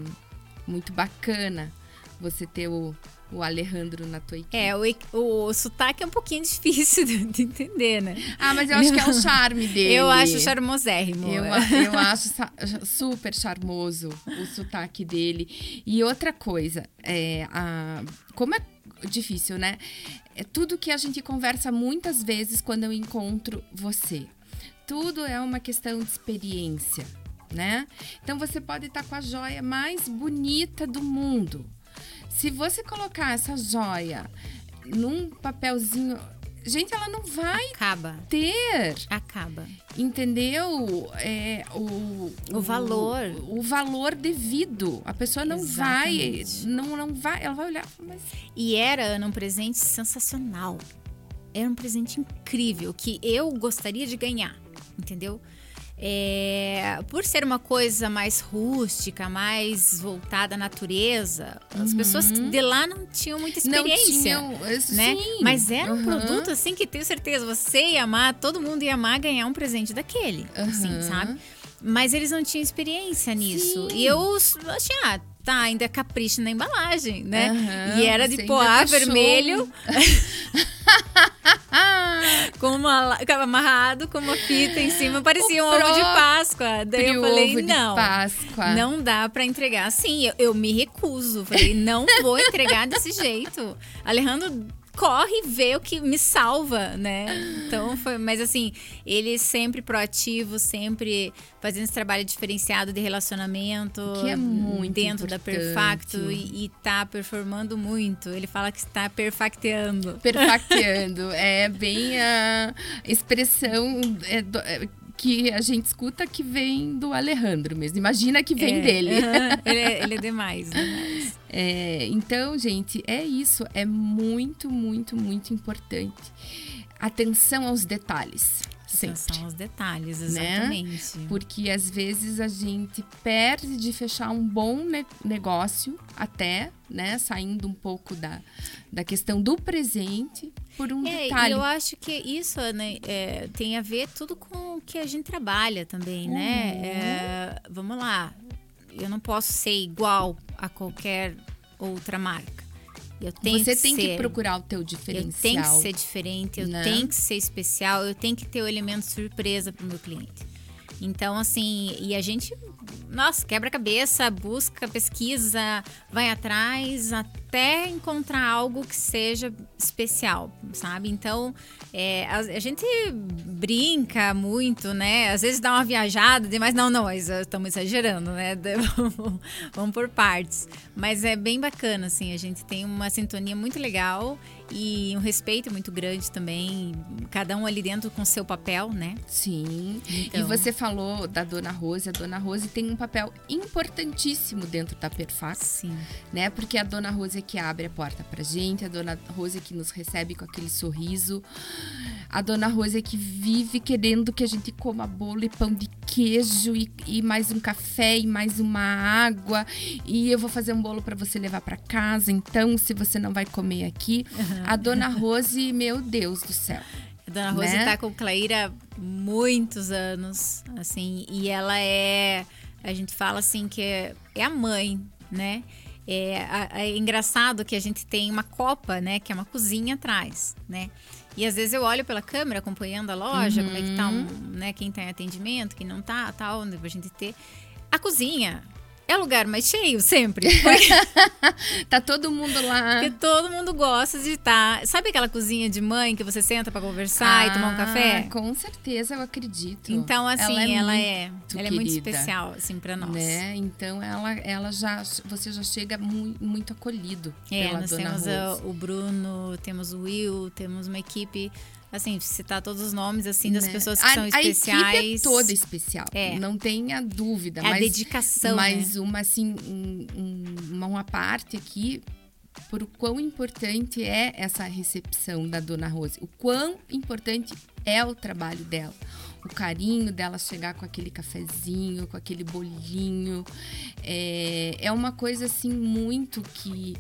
muito bacana você ter o, o Alejandro na tua equipe. É, o, o, sotaque é um pouquinho difícil de, de entender, né? Ah, mas eu acho que é o charme dele. Eu acho charmosérrimo. Eu, eu acho super charmoso o sotaque dele. E outra coisa, é, a, como é difícil, né? É tudo que a gente conversa muitas vezes quando eu encontro você. Tudo é uma questão de experiência, né? Então você pode estar com a joia mais bonita do mundo. Se você colocar essa joia num papelzinho, gente, ela não vai Acaba. ter Acaba. entendeu é, o, O valor. o, valor devido a pessoa não vai Exatamente. não não vai ela vai olhar mas E era, Ana, um presente sensacional. Era um presente incrível que eu gostaria de ganhar, entendeu? É, por ser uma coisa mais rústica, mais voltada à natureza, as pessoas de lá não tinham muita experiência. Uhum. não tinham isso, né? sim. Mas era um Aham. produto assim que tenho certeza você ia amar, todo mundo ia amar ganhar um presente daquele, assim, Aham. sabe? Mas eles não tinham experiência nisso. Sim. E eu achei, ah, tá, ainda é capricho na embalagem, né? Aham, e era de poá vermelho, com uma, amarrado com uma fita em cima, parecia um ovo de Páscoa. Daí eu falei, não. Páscoa Não dá pra entregar assim. Eu, eu me recuso. Falei, não vou entregar desse jeito. Alejandro corre e vê o que me salva, né? Então foi, mas assim, ele sempre proativo, sempre fazendo esse trabalho diferenciado de relacionamento Que é muito dentro da importante. Perfacto e, e tá performando muito. Ele fala que está perfacteando. perfacteando é bem a expressão é, do- é, que a gente escuta que vem do Alejandro mesmo. Imagina que vem É, dele. ele, é, ele é demais, demais. É, então, gente, é isso. É muito, muito, muito importante. Atenção aos detalhes. Sempre. São os detalhes, Né? exatamente. Porque às vezes a gente perde de fechar um bom ne- negócio, até, né? Saindo um pouco da, da questão do presente por um É, detalhe. eu acho que isso né, é, tem a ver tudo com o que a gente trabalha também, né? Uhum. É, vamos lá, eu não posso ser igual a qualquer outra marca. Eu tenho Você que tem que ser- procurar o teu Eu diferencial. tenho que ser diferente, eu né? tenho que ser especial, eu tenho que ter o elemento surpresa para o meu cliente. Então, assim, e a gente, nossa, quebra a cabeça, busca, pesquisa, vai atrás até encontrar algo que seja especial, sabe? Então, é, a, a gente brinca muito, né? Às vezes dá uma viajada demais. Não, não, estamos exagerando, né? Vamos por partes. Mas é bem bacana, assim. A gente tem uma sintonia muito legal e um respeito muito grande também. Cada um ali dentro com seu papel, né? Sim. E Então- você falou da Dona Rose. A Dona Rose tem um papel importantíssimo dentro da Perfax, Sim. né? Porque a Dona Rose é que abre a porta pra gente, a Dona Rose é que nos recebe com aquele sorriso. A Dona Rose é que vive querendo que a gente coma bolo e pão de queijo e, e mais um café e mais uma água. E eu vou fazer um bolo pra você levar pra casa. Então, se você não vai comer aqui, a Dona Rose, meu Deus do céu. A Dona Rose Né? tá com Claíra muitos anos, assim, e ela é. A gente fala assim que é, é a mãe, né? É, é engraçado que a gente tem uma copa, né? Que é uma cozinha atrás, né? E às vezes eu olho pela câmera acompanhando a loja, como é que tá, um, né? Quem tá em atendimento, quem não tá, tal, né, pra gente ter. A cozinha é lugar mais cheio sempre. Tá todo mundo lá. porque todo mundo gosta de estar. Sabe aquela cozinha de mãe que você senta pra conversar e tomar um Ah, café? Com certeza, eu acredito. Então, assim, ela é, muito ela é muito especial, assim, pra nós. Né? Então, ela, ela já, você já chega muito, muito acolhido É, pela nós temos o Bruno, temos o Will, temos uma equipe, assim, citar todos os nomes, assim, das né? pessoas que a, são a especiais. equipe é toda especial. É. Não tenha dúvida. É a mas, dedicação, Mas né? uma, assim, um- um- uma, parte aqui por o quão importante é essa recepção da Dona Rose. O quão importante é o trabalho dela. O carinho dela chegar com aquele cafezinho, com aquele bolinho. É, é uma coisa, assim, muito que...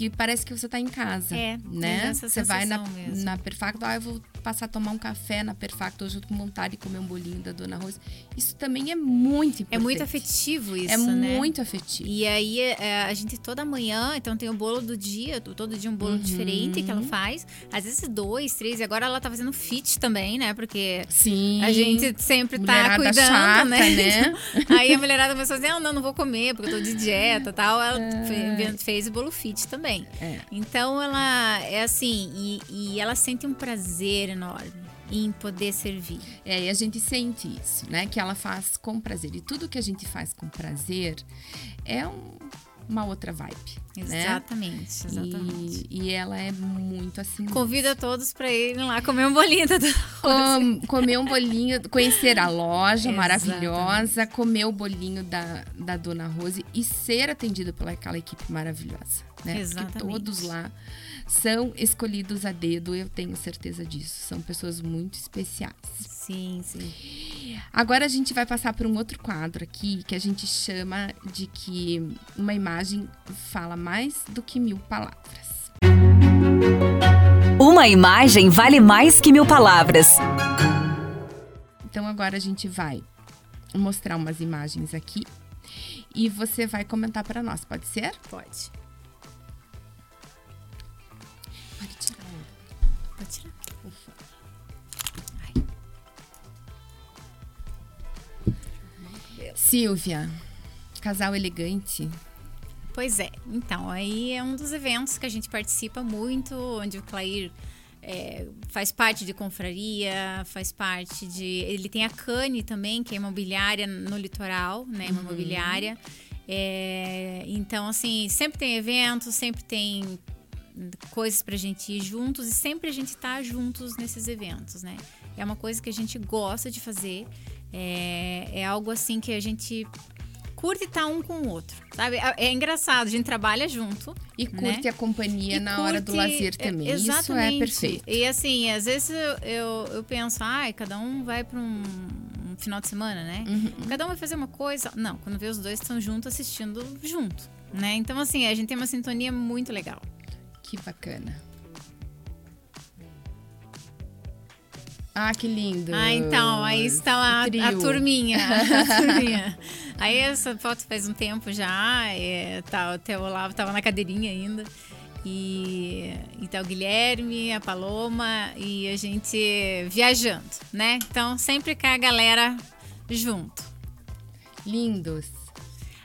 Que parece que você tá em casa, É, né? Você vai na, mesmo. na Perfacto, ah, eu vou passar a tomar um café na Perfacto, tô com vontade de comer um bolinho da Dona Rose. Isso também é muito importante. É muito afetivo isso, É né? muito afetivo. E aí, é, a gente toda manhã, então tem o bolo do dia, todo dia um bolo diferente que ela faz. Às vezes dois, três, e agora ela tá fazendo fit também, né? Porque Sim. a gente sempre tá Mulherada cuidando, chata, né? né? Aí a mulherada começou a dizer, não, não, não vou comer, porque eu tô de dieta e tal. Ela fe- fez o bolo fit também. É. Então ela é assim, e, e ela sente um prazer enorme em poder servir. É, e a gente sente isso, né? Que ela faz com prazer. E tudo que a gente faz com prazer é um- uma outra vibe, né? Exatamente, exatamente. E, e ela é muito assim. Convida todos pra irem lá comer um bolinho da Dona Com- comer um bolinho, conhecer a loja Exatamente. maravilhosa, comer o bolinho da, da Dona Rose e ser atendido pelaquela equipe maravilhosa, né? Exatamente. Porque todos lá são escolhidos a dedo, eu tenho certeza disso. São pessoas muito especiais. Sim, sim. Agora a gente vai passar por um outro quadro aqui que a gente chama de que uma imagem fala mais do que mil palavras. Uma imagem vale mais que mil palavras. Então agora a gente vai mostrar umas imagens aqui e você vai comentar para nós, pode ser? Pode. Pode Silvia, casal elegante. Pois é. Então, aí é um dos eventos que a gente participa muito, onde o Clair é, faz parte de confraria, faz parte de. Ele tem a Cane também, que é imobiliária no litoral, né? Uma imobiliária. É, então, assim, sempre tem eventos, sempre tem coisas pra gente ir juntos e sempre a gente tá juntos nesses eventos, né? É uma coisa que a gente gosta de fazer. É, é algo assim que a gente curte estar um com o outro, sabe? É, é engraçado, a gente trabalha junto. E curte né? a companhia e na curte, hora do lazer também. Exatamente. Isso é perfeito. E assim, às vezes eu, eu, eu penso, ai, cada um vai para um, um, final de semana, né? Uhum. Cada um vai fazer uma coisa. Não, quando vê os dois estão juntos assistindo junto, né? Então, assim, a gente tem uma sintonia muito legal. Que bacana. Ah, que lindo. Ah, então, aí está a, a turminha. A turminha. aí essa foto faz um tempo já. É, tá, até o Olavo estava na cadeirinha ainda. E então o Guilherme, a Paloma e a gente viajando, né? Então sempre com a galera junto. Lindos.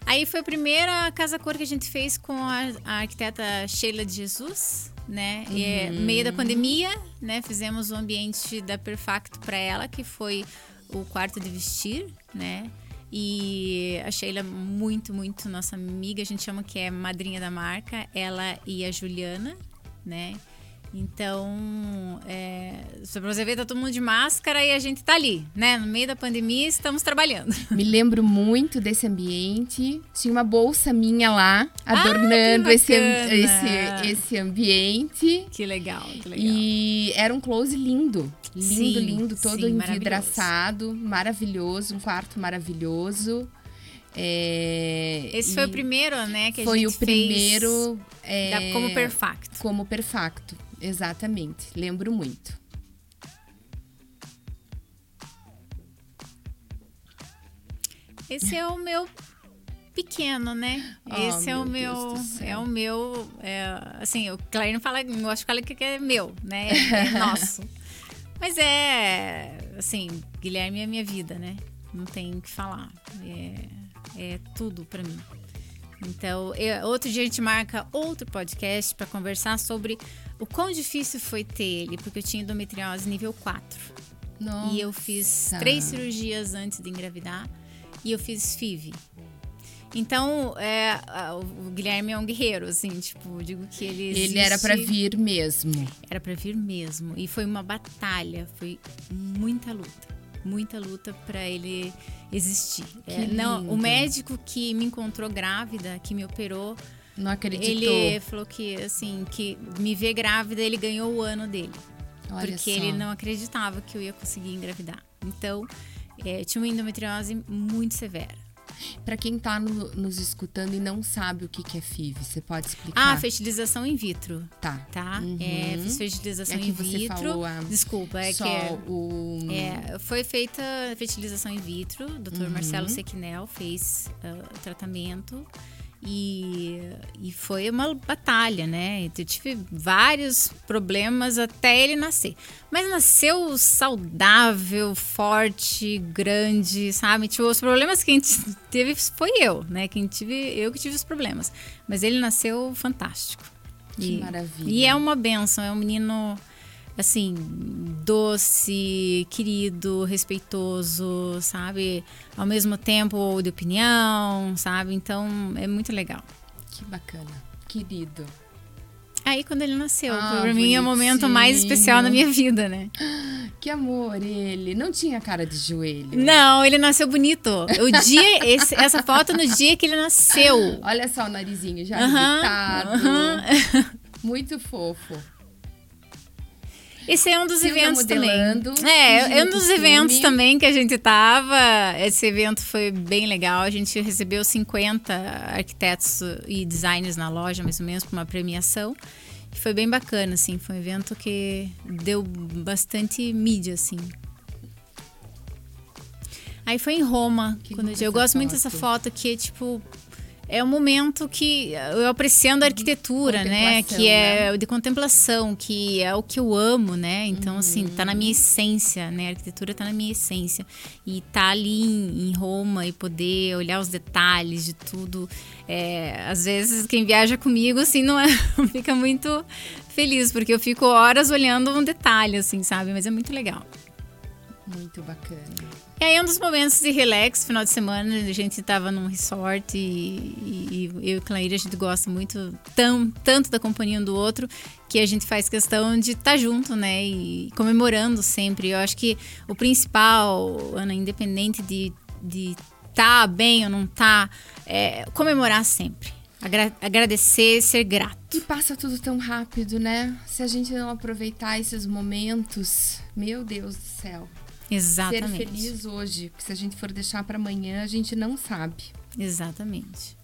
Aí foi a primeira casa cor que a gente fez com a, a arquiteta Sheila de Jesus né? Uhum. E é, no meio da pandemia, né? Fizemos o ambiente da Perfacto para ela, que foi o quarto de vestir, né? E a Sheila muito, muito nossa amiga, a gente chama que é madrinha da marca, ela e a Juliana, né? Então, é, pra você ver, tá todo mundo de máscara e a gente tá ali, né? No meio da pandemia, estamos trabalhando. Me lembro muito desse ambiente. Tinha uma bolsa minha lá, ah, adornando ah, esse, esse, esse ambiente. Que legal, que legal. E era um close lindo. Lindo, sim, lindo, todo sim, envidraçado, maravilhoso. maravilhoso, um quarto maravilhoso. É, Esse foi o primeiro, né? Que foi o primeiro. É, como perfacto. Como perfacto. Exatamente, lembro muito. Esse é o meu pequeno, né? Oh, Esse é o meu, é o meu, é, assim, o Claire não fala, eu acho que fala que é meu, né? É nosso. Mas é, assim, Guilherme é minha vida, né? Não tem o que falar. É, é tudo para mim. Então, eu, outro dia a gente marca outro podcast para conversar sobre o quão difícil foi ter ele, porque eu tinha endometriose nível 4. Nossa. E eu fiz três cirurgias antes de engravidar e eu fiz FIV. Então, é, o Guilherme é um guerreiro, assim, tipo, digo que ele existe, Ele era para vir mesmo. Era para vir mesmo. E foi uma batalha, foi muita luta. Muita luta para ele existir. É, não, o médico que me encontrou grávida, que me operou, não acreditou. Ele falou que, assim, que me ver grávida, ele ganhou o ano dele. Olha porque só. ele não acreditava que eu ia conseguir engravidar. Então, é, tinha uma endometriose muito severa. Para quem está no, nos escutando e não sabe o que, que é FIV, você pode explicar? Ah, fertilização in vitro. Tá. Tá? Uhum. É, fiz fertilização é in vitro. A... Desculpa, é Só que. É, o... é, foi feita fertilização in vitro. O Dr. Uhum. Marcelo Sequinel fez uh, o tratamento. E, e foi uma batalha, né? Eu tive vários problemas até ele nascer. Mas nasceu saudável, forte, grande, sabe? Tipo, os problemas que a gente teve foi eu, né? Quem tive, eu que tive os problemas. Mas ele nasceu fantástico. Que e, maravilha. E é uma benção, é um menino assim, doce, querido, respeitoso, sabe? Ao mesmo tempo de opinião, sabe? Então é muito legal. Que bacana. Querido. Aí quando ele nasceu, ah, pra mim é o momento mais especial na minha vida, né? Que amor, ele. Não tinha cara de joelho. Não, ele nasceu bonito. O dia, esse, essa foto no dia que ele nasceu. Olha só o narizinho já uh -huh, uh -huh. Muito fofo. Esse é um dos Silvia eventos também. É, é um dos eventos também que a gente tava. Esse evento foi bem legal. A gente recebeu 50 arquitetos e designers na loja, mais ou menos, para uma premiação. E foi bem bacana, assim. Foi um evento que deu bastante mídia, assim. Aí foi em Roma. quando eu, eu gosto muito dessa foto que é tipo é um momento que eu apreciando a arquitetura, né? Que é né? de contemplação, que é o que eu amo, né? Então, uhum. assim, tá na minha essência, né? A arquitetura tá na minha essência. E tá ali em, em Roma e poder olhar os detalhes de tudo. É, às vezes, quem viaja comigo, assim, não é, fica muito feliz, porque eu fico horas olhando um detalhe, assim, sabe? Mas é muito legal. Muito bacana. E aí, um dos momentos de relax, final de semana, a gente tava num resort e, e, e eu e Claire, a gente gosta muito tão, tanto da companhia um do outro que a gente faz questão de estar tá junto, né? E comemorando sempre. Eu acho que o principal, Ana, independente de de tá bem ou não tá, é comemorar sempre. Agra agradecer, ser grato. E passa tudo tão rápido, né? Se a gente não aproveitar esses momentos, meu Deus do céu. Exatamente. Ser feliz hoje, porque se a gente for deixar para amanhã, a gente não sabe. Exatamente.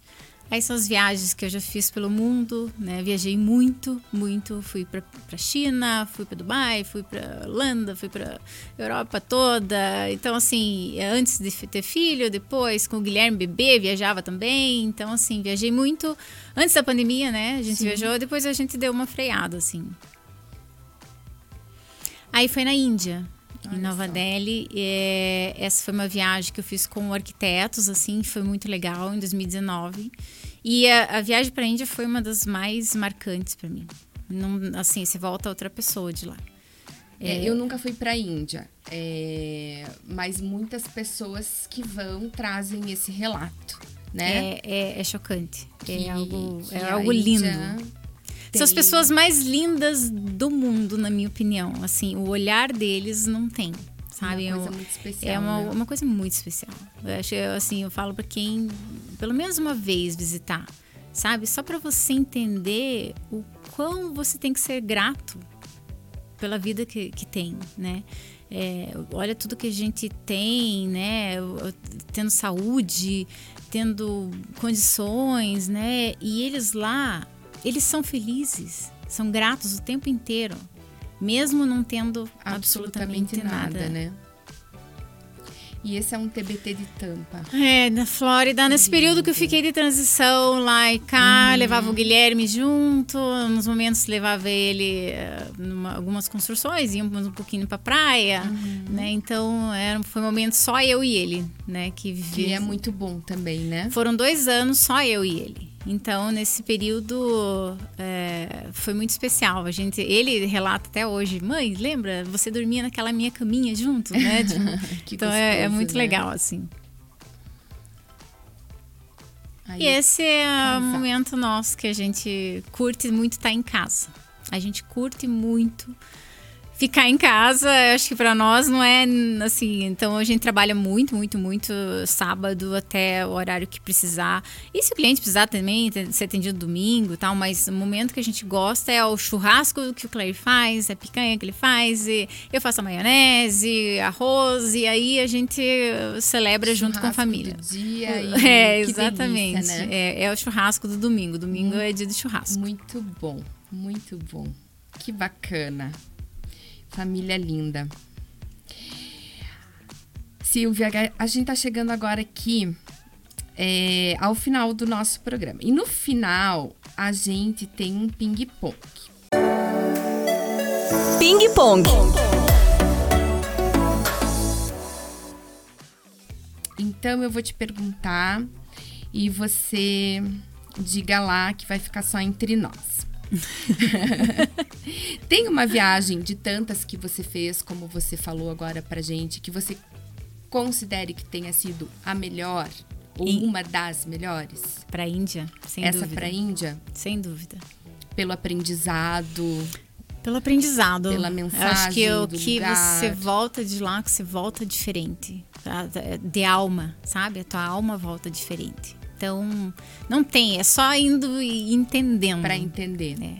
Aí são as viagens que eu já fiz pelo mundo, né? Viajei muito, muito. Fui para China, fui para Dubai, fui para Holanda, fui para Europa toda. Então, assim, antes de ter filho, depois com o Guilherme bebê, viajava também. Então, assim, viajei muito. Antes da pandemia, né? A gente Sim. viajou, depois a gente deu uma freada, assim. Aí foi na Índia em Nova só. Delhi. É, essa foi uma viagem que eu fiz com arquitetos, assim, foi muito legal, em 2019. E a, a viagem para a Índia foi uma das mais marcantes para mim. Não, assim, você volta outra pessoa de lá. É, é eu nunca fui para a Índia, é, mas muitas pessoas que vão trazem esse relato, né? É, é, é chocante. Que, é algo, é algo lindo. Tem... São as pessoas mais lindas do mundo, na minha opinião. Assim, o olhar deles não tem. Sabe? Uma coisa muito especial. É uma, né? uma coisa muito especial. Eu acho, assim, eu falo para quem, pelo menos uma vez, visitar, sabe? Só para você entender o quão você tem que ser grato pela vida que, que tem, né? É, olha tudo que a gente tem, né? Tendo saúde, tendo condições, né? E eles lá eles são felizes, são gratos o tempo inteiro, mesmo não tendo absolutamente, absolutamente nada. nada, né? E esse é um TBT de tampa. É, na Flórida. Nesse período que eu fiquei de transição lá e cá, uhum. levava o Guilherme junto. Nos momentos levava ele em eh, algumas construções, íamos um pouquinho pra praia, uhum. né? Então era, foi um momento só eu e ele, né? Que, vivi... que é muito bom também, né? Foram dois anos só eu e ele. Então, nesse período é, foi muito especial. A gente, ele relata até hoje, mãe, lembra? Você dormia naquela minha caminha junto, né? Tipo, então gostoso, é, é, muito né? legal, assim. Aí, e esse é o momento nosso que a gente curte muito estar tá em casa. A gente curte muito ficar em casa, acho que para nós não é assim. Então a gente trabalha muito, muito, muito sábado até o horário que precisar. E se o cliente precisar também, ser atendido domingo tal, mas o momento que a gente gosta é o churrasco que o Claire faz, a picanha que ele faz, eu faço a maionese, arroz, e aí a gente celebra churrasco junto com a família. Do dia e é, exatamente. Delícia, né? é, é, o churrasco do domingo. Domingo hum, é dia de churrasco. Muito bom, muito bom. Que bacana. Família linda. Silvia, a gente tá chegando agora aqui é, ao final do nosso programa. E no final, a gente tem um ping-pong. Ping-pong. Então eu vou te perguntar e você diga lá que vai ficar só entre nós. Tem uma viagem de tantas que você fez, como você falou agora pra gente, que você considere que tenha sido a melhor ou e... uma das melhores? Pra Índia, sem Essa dúvida. Essa pra Índia? Sem dúvida. Pelo aprendizado. Pelo aprendizado. Pela mensagem. Eu acho que o que lugar. você volta de lá, que você volta diferente. Tá? De alma, sabe? A tua alma volta diferente. Então, não tem, é só indo e entendendo. Para entender. É.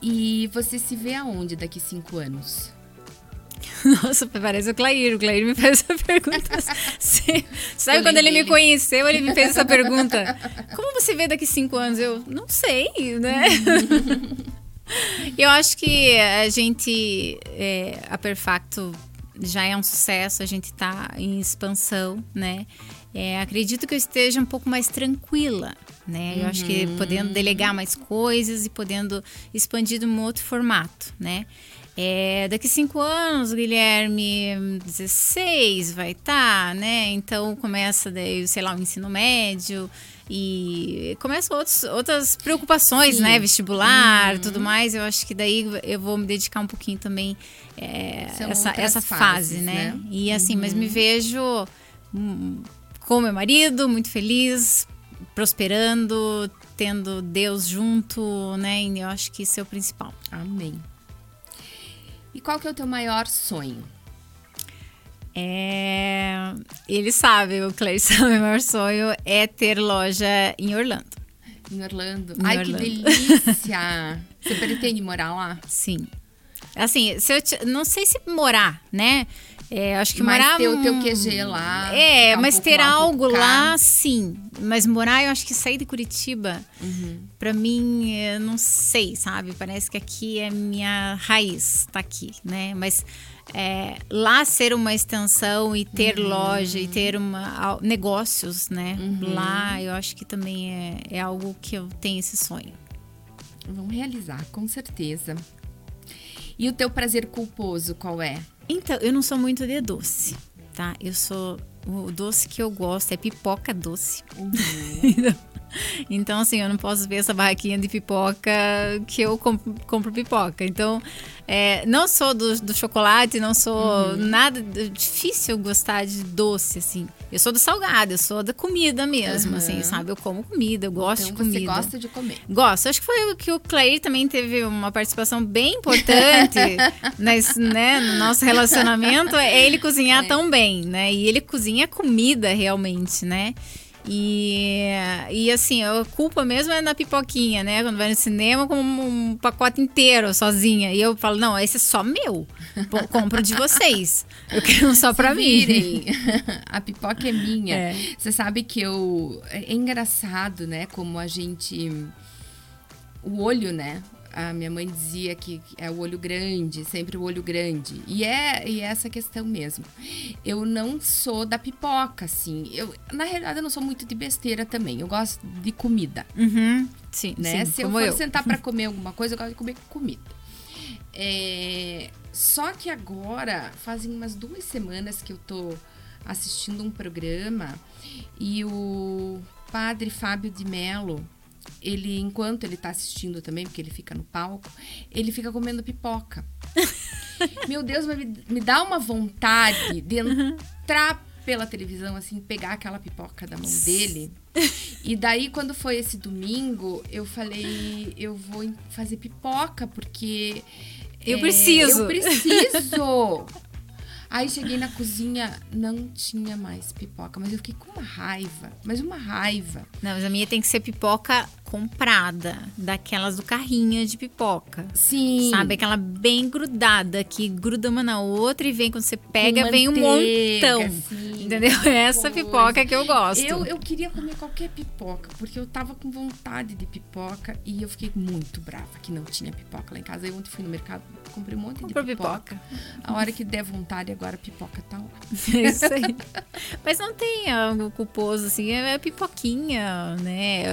E você se vê aonde daqui cinco anos? Nossa, parece o Clair. O Clair me fez essa pergunta. Sabe quando ele me conheceu, ele me fez essa pergunta. Como você vê daqui cinco anos? Eu não sei, né? Eu acho que a gente, é, a Perfacto já é um sucesso, a gente está em expansão, né? É, acredito que eu esteja um pouco mais tranquila, né? Eu uhum. acho que uhum. podendo delegar mais coisas e podendo expandir de um outro formato, né? É, daqui cinco anos, Guilherme, 16 vai estar, tá, né? Então começa daí, sei lá, o ensino médio e começam outros, outras preocupações, Sim. né? Vestibular, uhum. tudo mais. Eu acho que daí eu vou me dedicar um pouquinho também é, essa, essa fase, né? né? E assim, uhum. mas me uhum. vejo com meu marido, muito feliz, prosperando, tendo Deus junto, né? E eu acho que isso é o principal. Amém. E qual que é o teu maior sonho? É... Ele sabe, o sabe, o maior sonho é ter loja em Orlando. Em Orlando. Em Ai, Orlando. que delícia! Você pretende morar lá? Sim. Assim, se eu te... não sei se morar, né? É, acho que mas morar. ter o teu QG lá. É, mas um ter lá, algo lá, sim. Mas morar, eu acho que sair de Curitiba, uhum. para mim, eu não sei, sabe? Parece que aqui é minha raiz, tá aqui, né? Mas é, lá ser uma extensão e ter uhum. loja e ter uma, negócios, né? Uhum. Lá, eu acho que também é, é algo que eu tenho esse sonho. Vamos realizar, com certeza. E o teu prazer culposo, qual é? Então, eu não sou muito de doce, tá? Eu sou. O doce que eu gosto é pipoca doce. Uhum. então, assim, eu não posso ver essa barraquinha de pipoca que eu compro, compro pipoca. Então, é, não sou do, do, chocolate, não sou uhum. nada. Difícil gostar de doce, assim. Eu sou do salgado, eu sou da comida mesmo, uhum. assim, sabe? Eu como comida, eu gosto então, de comida. Você gosta de comer? Gosto. Acho que foi o que o Claire também teve uma participação bem importante nesse, né, no nosso relacionamento. É ele cozinhar é. tão bem, né? E ele cozinha comida realmente, né? E, e assim, a culpa mesmo é na pipoquinha, né? Quando vai no cinema, com um pacote inteiro sozinha. E eu falo, não, esse é só meu. compro de vocês. Eu quero só pra mim. a pipoca é minha. É. Você sabe que eu. É engraçado, né? Como a gente. O olho, né? A minha mãe dizia que é o olho grande, sempre o olho grande. E é, e é essa questão mesmo. Eu não sou da pipoca, assim. Eu, na realidade, eu não sou muito de besteira também. Eu gosto de comida. Uhum. Sim, né? Sim, Se eu for eu. sentar para comer alguma coisa, eu gosto de comer comida. É, só que agora, fazem umas duas semanas que eu tô assistindo um programa e o padre Fábio de Mello ele, enquanto ele tá assistindo também, porque ele fica no palco, ele fica comendo pipoca. Meu Deus, me, me dá uma vontade de entrar pela televisão, assim, pegar aquela pipoca da mão dele. E daí, quando foi esse domingo, eu falei, eu vou fazer pipoca, porque. Eu é, preciso. Eu preciso. Aí cheguei na cozinha, não tinha mais pipoca, mas eu fiquei com uma raiva, mas uma raiva. Não, mas a minha tem que ser pipoca comprada, daquelas do carrinho de pipoca. Sim. Sabe? Aquela bem grudada, que gruda uma na outra e vem, quando você pega, vem um montão. Sim, entendeu? Essa pipoca que eu gosto. Eu, eu queria comer qualquer pipoca, porque eu tava com vontade de pipoca e eu fiquei muito brava que não tinha pipoca lá em casa. Eu ontem fui no mercado, comprei um monte Comprou de pipoca. pipoca. A hora que der vontade, agora a pipoca tá lá. É isso aí. Mas não tem algo culposo, assim, é pipoquinha, né?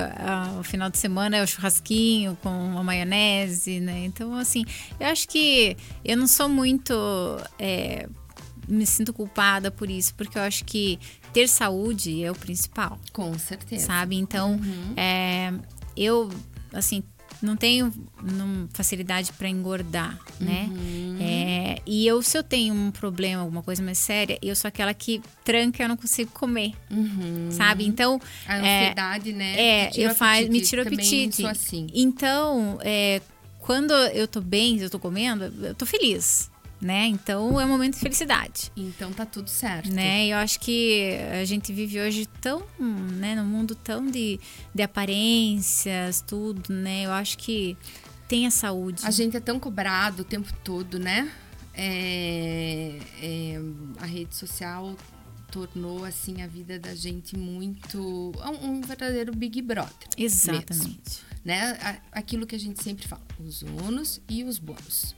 O final de semana é o churrasquinho com uma maionese, né? Então, assim, eu acho que eu não sou muito. É, me sinto culpada por isso, porque eu acho que ter saúde é o principal. Com certeza. Sabe? Então, uhum. é, eu, assim, não tenho não, facilidade para engordar, né? Uhum. É, e eu, se eu tenho um problema, alguma coisa mais séria, eu sou aquela que tranca, eu não consigo comer, uhum. sabe? Então a ansiedade, é, né? É, eu faz, me tiro o apetite. Assim. Então, é, quando eu tô bem, eu tô comendo, eu tô feliz né? Então é um momento de felicidade. Então tá tudo certo. Né? Eu acho que a gente vive hoje tão, né, num mundo tão de, de aparências, tudo, né? Eu acho que tem a saúde. A gente é tão cobrado o tempo todo, né? É, é, a rede social tornou assim a vida da gente muito um, um verdadeiro Big Brother. Exatamente. Mesmo, né? Aquilo que a gente sempre fala, os ônus e os bônus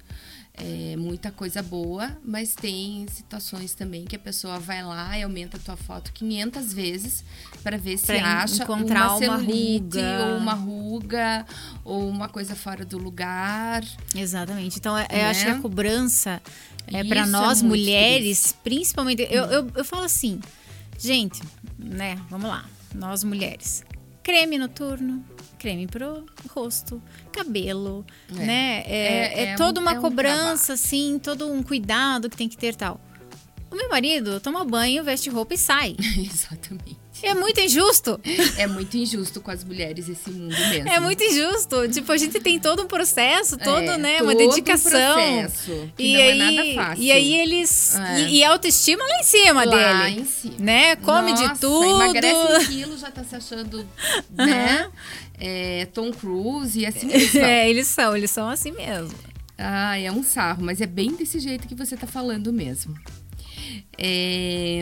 é, muita coisa boa, mas tem situações também que a pessoa vai lá e aumenta a tua foto 500 vezes para ver se pra acha encontrar uma celulite ruga. ou uma ruga ou uma coisa fora do lugar. Exatamente. Então, eu Né? acho que a cobrança é para é nós muito mulheres, principalmente. Eu, eu, eu falo assim, gente, né? Vamos lá, nós mulheres. Creme noturno, creme pro rosto, cabelo, É. né? É, É- é é toda um- uma é um cobrança, assim, todo um cuidado que tem que ter tal. O meu marido toma banho, veste roupa e sai. Exatamente. É muito injusto. É muito injusto com as mulheres esse mundo mesmo. É muito injusto. Tipo, a gente tem todo um processo, todo, É, né, uma todo um dedicação. processo, que e não é aí, nada fácil. E aí eles. É. E, e a autoestima lá em cima Lá dele. em cima. Né? Come Nossa, de tudo. Emagrece um quilo, já tá se achando, né? É, Tom Cruise e assim vão. É, eles são, eles são assim mesmo. Ah, é um sarro, mas é bem desse jeito que você tá falando mesmo. É,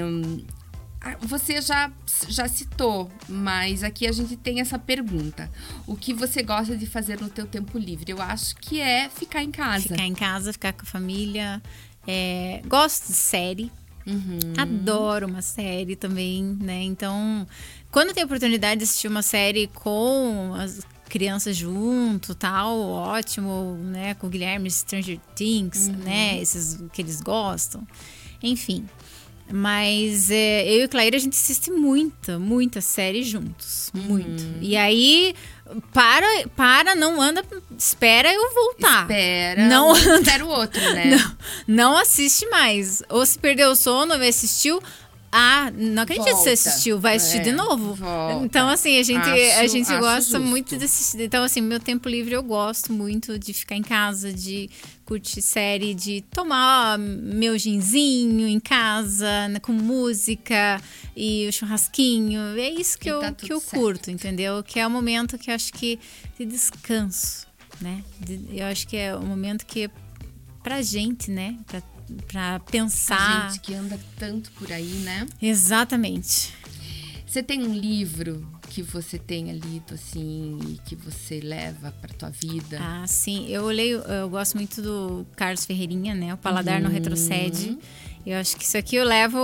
Você já, já citou, mas aqui a gente tem essa pergunta. O que você gosta de fazer no teu tempo livre? Eu acho que é ficar em casa. Ficar em casa, ficar com a família. É, gosto de série. Uhum. Adoro uma série também, né? Então, quando tem oportunidade de assistir uma série com as crianças junto, tal, ótimo, né? Com o Guilherme Stranger Things, Uhum. né? Esses que eles gostam. Enfim. Mas é, eu e o Claire, a gente assiste muita, muita série juntos. Muito. Uhum. E aí, para, para, não anda, espera eu voltar. Espera, Não um anda. espera o outro, né? Não assiste mais. Ou se perdeu o sono, ou assistiu. Ah, não acredito que você assistiu, vai assistir É, de novo. volta. Então, assim, a gente, a Acho- gente acho gosta justo. muito de assistir. Então, assim, meu tempo livre eu gosto muito de ficar em casa, de curtir série, de tomar meu ginzinho em casa, né, com música e o churrasquinho. É isso que E eu, tá que eu certo. curto, entendeu? Que é o momento que eu acho que de descanso, né? De- eu acho que é o momento que pra gente, né? Pra, pra A pensar. gente que anda tanto por aí, né? Exatamente. Você tem um livro que você tenha lido, assim, e que você leva pra tua vida? Ah, sim. Eu leio, eu gosto muito do Carlos Ferreirinha, né? O Paladar não retrocede. Eu acho que isso aqui eu levo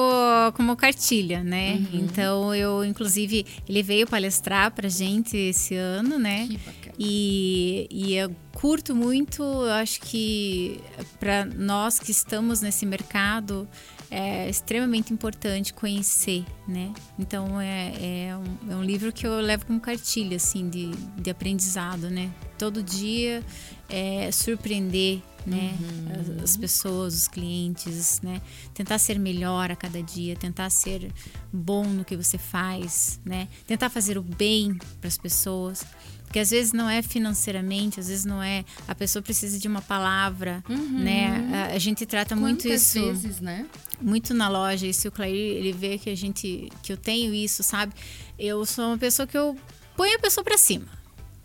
como cartilha, né? Então eu, inclusive, ele veio palestrar pra gente esse ano, né? Que bacana. E, e eu curto muito, eu acho que para nós que estamos nesse mercado é extremamente importante conhecer, né? Então é, é, um, é um livro que eu levo como cartilha, assim, de, de aprendizado, né? Todo dia é, surpreender, né? As, as pessoas, os clientes, né? Tentar ser melhor a cada dia, tentar ser bom no que você faz, né? Tentar fazer o bem para as pessoas. Porque às vezes não é financeiramente, às vezes não é. A pessoa precisa de uma palavra, né? A, a gente trata muito Quantas isso vezes, né? muito na loja. E se o Clair ele vê que a gente que eu tenho isso, sabe? Eu sou uma pessoa que eu ponho a pessoa pra cima.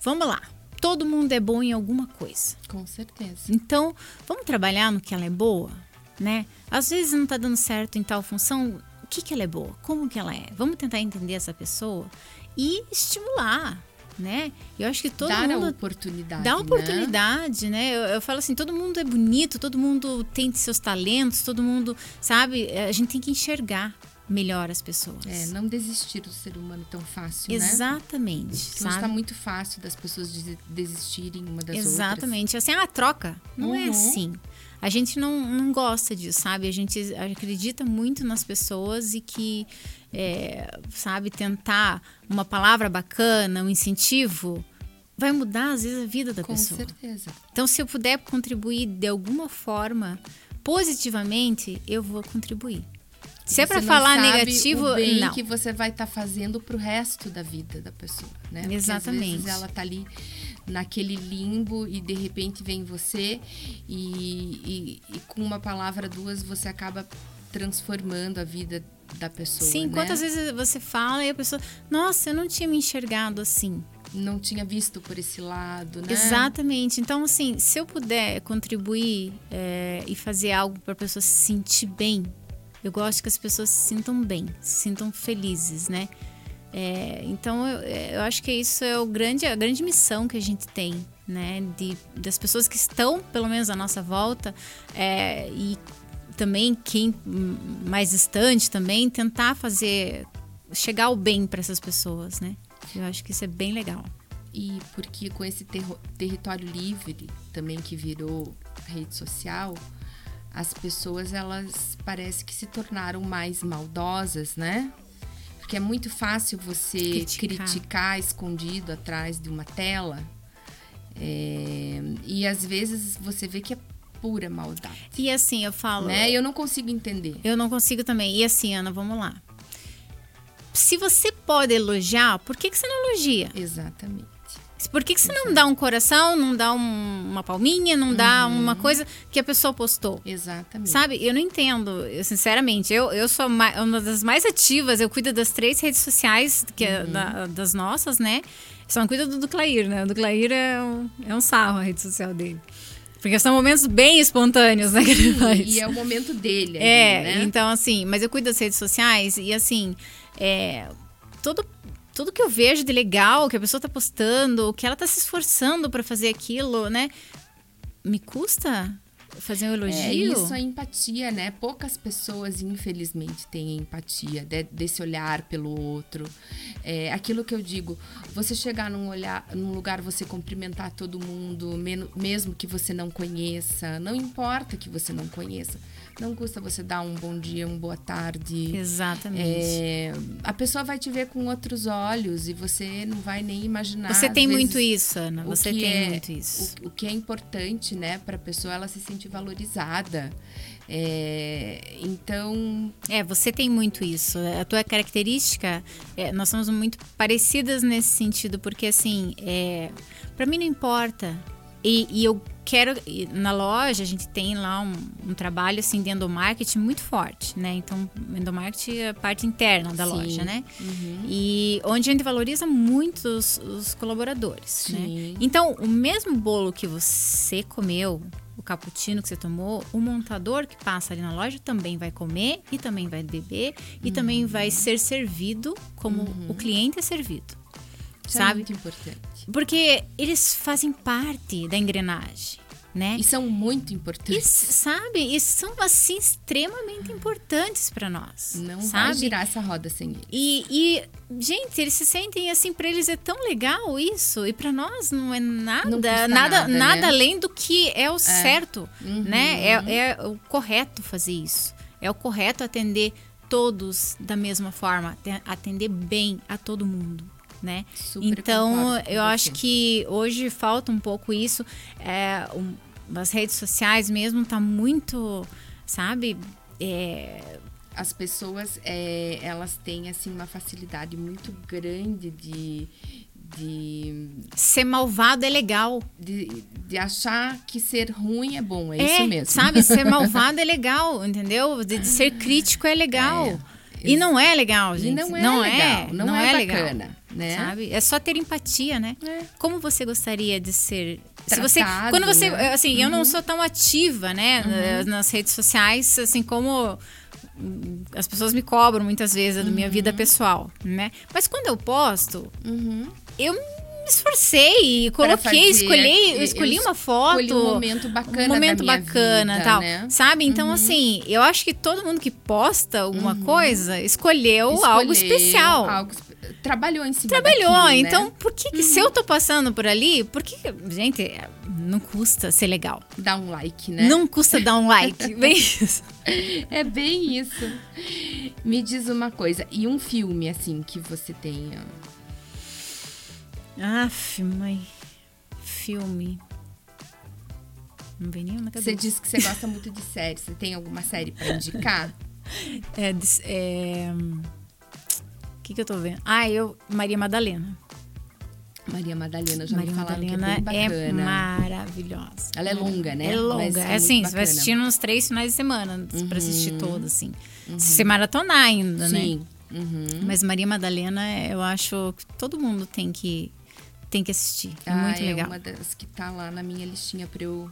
Vamos lá. Todo mundo é bom em alguma coisa. Com certeza. Então, vamos trabalhar no que ela é boa, né? Às vezes não tá dando certo em tal função. O que que ela é boa? Como que ela é? Vamos tentar entender essa pessoa e estimular, né? Eu acho que todo Dar a mundo oportunidade. Dá né? oportunidade, né? Eu, eu falo assim, todo mundo é bonito, todo mundo tem seus talentos, todo mundo, sabe? A gente tem que enxergar melhor as pessoas. É, não desistir do ser humano tão fácil, né? Exatamente, Porque hoje sabe? tá muito fácil das pessoas des- desistirem uma das outras. Exatamente. Assim, a troca não é Uhum. assim. A gente não, não gosta disso, sabe? A gente acredita muito nas pessoas e que, é, sabe, tentar uma palavra bacana, um incentivo, vai mudar, às vezes, a vida da Com pessoa. certeza. Então, se eu puder contribuir de alguma forma positivamente, eu vou contribuir. Se é para falar negativo, o bem não. que você vai estar fazendo pro resto da vida da pessoa, né? Porque Exatamente. às vezes ela tá ali naquele limbo e de repente vem você e, e- e com uma palavra, duas, você acaba transformando a vida da pessoa, Sim, né? quantas vezes você fala e a pessoa, nossa, eu não tinha me enxergado assim. Não tinha visto por esse lado, né? Exatamente. Então, assim, se eu puder contribuir é, e fazer algo para a pessoa se sentir bem, eu gosto que as pessoas se sintam bem, se sintam felizes, né? É, então, eu, eu acho que isso é o grande, a grande missão que a gente tem, né? De, das pessoas que estão, pelo menos, à nossa volta é, e também quem mais distante também, tentar fazer, chegar ao bem para essas pessoas, né? Eu acho que isso é bem legal. E porque com esse território livre também que virou rede social, as pessoas elas parece que se tornaram mais maldosas, né? Porque é muito fácil você Criticar. criticar, escondido atrás de uma tela. É, e às vezes você vê que é pura maldade. E assim, eu falo. Né? Eu não consigo entender. Eu não consigo também. E assim, Ana, vamos lá. Se você pode elogiar, por que, que você não elogia? Exatamente. Por que, que você não dá um coração, não dá um- uma palminha, não dá Uhum. uma coisa que a pessoa postou? Exatamente. Sabe, eu não entendo, eu, sinceramente. Eu, eu sou ma- uma das mais ativas, eu cuido das três redes sociais, que é Uhum. da- das nossas, né? Só não cuido do, do Clair, né? O do Clair é um, é um sarro a rede social dele. Porque são momentos bem espontâneos, né? Faz. E é o momento dele. ali, É, né? então assim, mas eu cuido das redes sociais e assim, é, todo, tudo que eu vejo de legal, que a pessoa tá postando, que ela tá se esforçando pra fazer aquilo, né? Me custa fazer um elogio. É, isso é empatia, né? Poucas pessoas, infelizmente, têm empatia de- desse olhar pelo outro. É, aquilo que eu digo, você chegar num, olhar, num lugar, você cumprimentar todo mundo, mesmo que você não conheça, não importa que você não conheça. Não custa você dar um bom dia, uma boa tarde. Exatamente. É, a pessoa vai te ver com outros olhos e você não vai nem imaginar. Você tem muito isso, Ana. Você tem é- muito isso. O, o que é importante, né, para a pessoa ela se sentir valorizada. É, então, É, você tem muito isso. A tua característica, é, nós somos muito parecidas nesse sentido, porque assim, é, para mim não importa. E, e eu quero. Na loja, a gente tem lá um, um trabalho assim de endomarketing muito forte, né? Então, endomarketing é a parte interna da Sim. Uhum. loja, né? E onde a gente valoriza muito os, os colaboradores, né? Sim. Então, o mesmo bolo que você comeu, o cappuccino que você tomou, o montador que passa ali na loja também vai comer e também vai beber e Uhum. também vai ser servido como o cliente é servido. isso é Sabe? muito importante. Porque eles fazem parte da engrenagem, né? E são muito E, importantes. sabe, e são assim extremamente importantes para nós. Não vai sabe? girar essa roda sem ele. E, e, gente, eles se sentem assim, pra eles é tão legal isso, e pra nós não é nada, Não nada, nada, né? além do que é o certo, Uhum. né? É, é o correto fazer isso. É o correto atender todos da mesma forma, te- atender bem a todo mundo. Né? Super então, eu acho você. que hoje falta um pouco isso. É, um, as redes sociais mesmo tá muito, sabe? É, As pessoas, é, elas têm, assim, uma facilidade muito grande de... De, ser malvado é legal. de, de achar que ser ruim é bom, é, É, isso mesmo. sabe? Ser malvado é legal, entendeu? De, de ser crítico é legal. E não é legal, E gente. não é legal, não, é, legal, bacana, né? Sabe? É só ter empatia, né? É. Como você gostaria de ser. Se você, Tratado, quando você, né? assim, eu não sou tão ativa, né, nas- nas redes sociais, assim como as pessoas me cobram muitas vezes da minha vida pessoal, né? Mas quando eu posto, Uhum. eu me esforcei, coloquei, escolhi, eu escolhi uma foto, escolhi um momento bacana um momento bacana, vida, tal, né? sabe? Então assim, eu acho que todo mundo que posta alguma coisa escolheu, algo Escolheu especial. algo espe- trabalhou em cima Trabalhou, daquilo, né? então por que, que se eu tô passando por ali, por que, gente, não custa ser legal. Dá um like, né? Não custa dar um like, bem isso. É bem isso. Me diz uma coisa, e um filme, assim, que você tenha... Aff, mãe, filme. Não vem nenhum na cabeça. Você disse que você gosta muito de série. Você tem alguma série pra indicar? É, é, que, que eu tô vendo? Ah, eu. Maria Madalena. Maria Madalena, já Maria me falaram Madalena que é bem bacana. maravilhosa. Ela é longa, né? É longa. É, é assim, você vai. Uhum. assistir uns três finais de semana pra assistir toda, assim. Se você maratonar ainda, né? Sim. Uhum. Mas Maria Madalena, eu acho que todo mundo tem que, tem que assistir. É Ah, muito é legal. uma das que tá lá na minha listinha pra eu,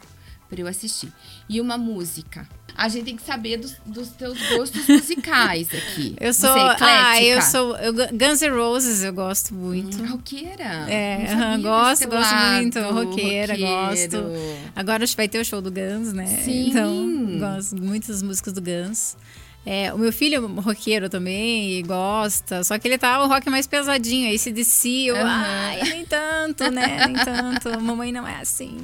pra eu assistir. E uma música. A gente tem que saber dos, dos teus gostos musicais aqui. Eu sou. É ah, eu sou. Eu, Guns N' Roses eu gosto muito. Hum, roqueira. É, gosto, gosto muito. Roqueira, gosto. roqueiro. Agora acho que vai ter o show do Guns, né? Sim. Então, gosto muito das músicas do Guns. É, o meu filho é roqueiro também gosta, só que ele tá o rock mais pesadinho, aí se descia, uhum. ai, nem tanto, né? Nem tanto. Mamãe não é assim.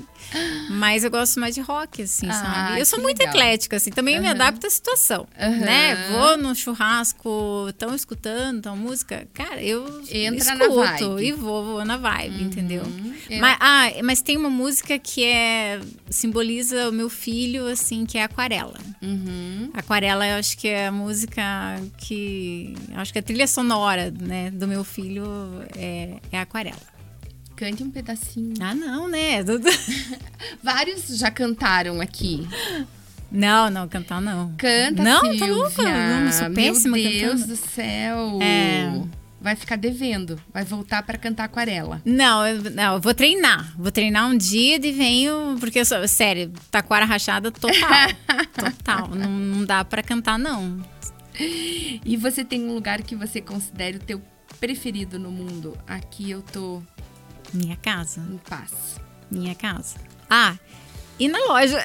Mas eu gosto mais de rock, assim, ah, sabe? Eu sou muito legal. eclética, assim, também uhum. me adapto à situação, uhum. né? Vou no churrasco, estão escutando, tão música, cara, eu Entra escuto e vou, vou na vibe, uhum. entendeu? Mas, ah, mas tem uma música que é simboliza o meu filho, assim, que é Aquarela. Uhum. Aquarela, eu acho que é a música que. Acho que a trilha sonora, né, do meu filho é, é Aquarela. Cante um pedacinho. Ah, não, né? Vários já cantaram aqui. Não, não, cantar não. Canta, Não, Silvia. tá louca. Não, sou péssima Meu Deus cantando. do céu. É. Vai ficar devendo. Vai voltar para cantar aquarela. Não, eu, não, eu vou treinar. Vou treinar um dia e venho. Porque eu sou, sério, taquara rachada total. total. Não, não dá para cantar, não. E você tem um lugar que você considere o teu preferido no mundo? Aqui eu tô Minha casa. em paz. Minha casa. Ah, e na loja.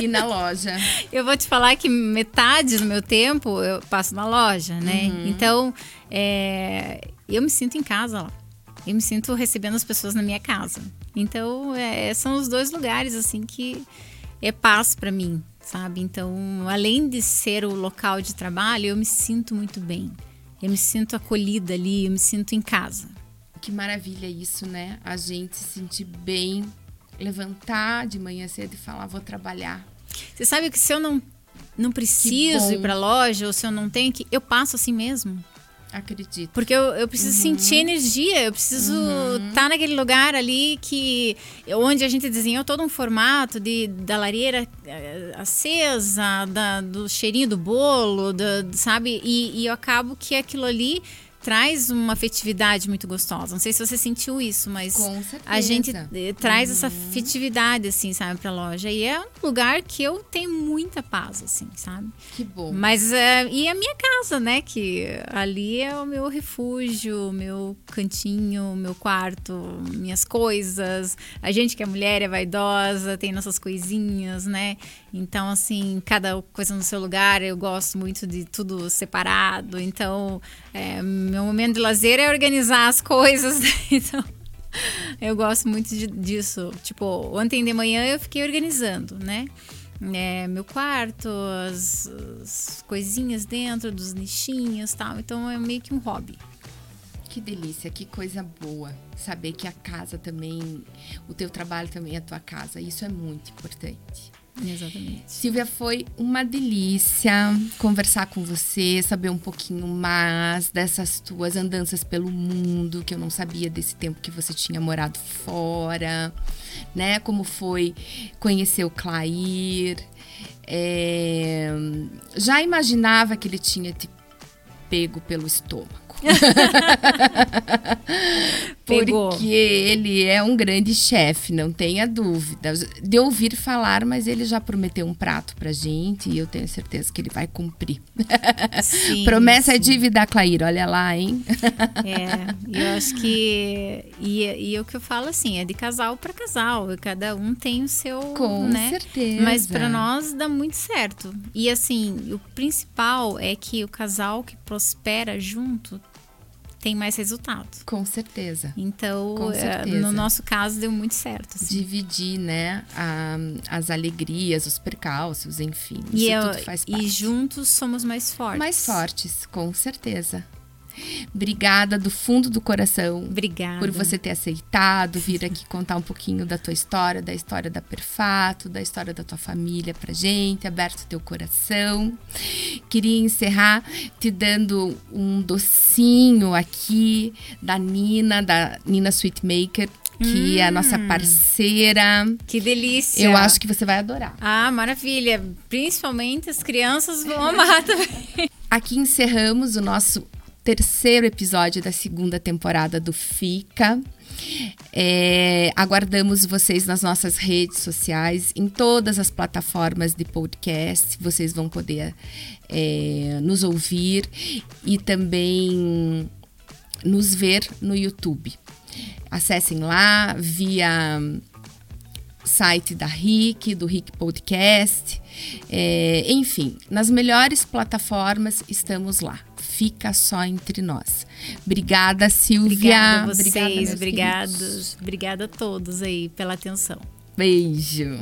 E na loja. Eu vou te falar que metade do meu tempo eu passo na loja, né? Uhum. Então, é, eu me sinto em casa lá. Eu me sinto recebendo as pessoas na minha casa. Então, é, são os dois lugares, assim, que é paz para mim, sabe? Então, além de ser o local de trabalho, eu me sinto muito bem. Eu me sinto acolhida ali, eu me sinto em casa. Que maravilha isso, né? A gente se sentir bem, levantar de manhã cedo e falar, vou trabalhar. Você sabe que se eu não, não preciso ir pra loja, ou se eu não tenho que, eu passo assim mesmo. Acredito. Porque eu, eu preciso sentir energia, eu preciso estar naquele lugar ali que onde a gente desenhou todo um formato de da lareira eh, acesa, da, do cheirinho do bolo, da- sabe? E, e eu acabo que aquilo ali traz uma afetividade muito gostosa. Não sei se você sentiu isso, mas a gente eh, traz essa afetividade assim, sabe, pra loja. E é um lugar que eu tenho muita paz, assim, sabe? Que bom. Mas é, e a minha casa, né? Que ali é o meu refúgio, meu cantinho, meu quarto, minhas coisas. A gente que é mulher é vaidosa, tem nossas coisinhas, né? Então, assim, cada coisa no seu lugar. Eu gosto muito de tudo separado. Então, é, meu momento de lazer é organizar as coisas. Então. Eu gosto muito de- disso. Tipo, ontem de manhã eu fiquei organizando, né? É, meu quarto, as, as coisinhas dentro dos nichinhos tal. Então é meio que um hobby. Que delícia, que coisa boa. Saber que a casa também, o teu trabalho também é a tua casa. Isso é muito importante. Exatamente. Silvia, foi uma delícia conversar com você, saber um pouquinho mais dessas tuas andanças pelo mundo, que eu não sabia desse tempo que você tinha morado fora, né? Como foi conhecer o Clair. É, Já imaginava que ele tinha te pego pelo estômago. Porque ele é um grande chefe, não tenha dúvida. De ouvir falar, mas ele já prometeu um prato pra gente e eu tenho certeza que ele vai cumprir. Sim, Promessa é sim. dívida, Clair, olha lá, hein? É, eu acho que. E, e o que eu falo assim, é de casal para casal. Cada um tem o seu. Com né? certeza. Mas para nós dá muito certo. E assim, o principal é que o casal que prospera junto tem mais resultado. Com certeza. Então, Com eh, certeza. no nosso caso, deu muito certo. assim. Dividir, né, a- as alegrias, os percalços, enfim. E, eu- tudo faz e parte. juntos somos mais fortes. Mais fortes, com certeza. Obrigada do fundo do coração. Obrigada. por você ter aceitado vir aqui contar um pouquinho da tua história, da história da Perfato, da história da tua família pra gente, aberto teu coração. Queria encerrar te dando um docinho aqui da Nina, da Nina Sweetmaker, que é a nossa parceira. Que delícia. Eu acho que você vai adorar. Ah, maravilha. Principalmente as crianças vão amar também. Aqui encerramos o nosso terceiro episódio da segunda temporada do Fica. É, aguardamos vocês nas nossas redes sociais, em todas as plataformas de podcast. Vocês vão poder é, nos ouvir e também nos ver no YouTube. Acessem lá via site da RIC, do RIC Podcast. É, enfim, nas melhores plataformas estamos lá. Fica só entre nós. Obrigada, Silvia. Obrigada a vocês, Obrigada. Obrigada a todos aí pela atenção. Beijo.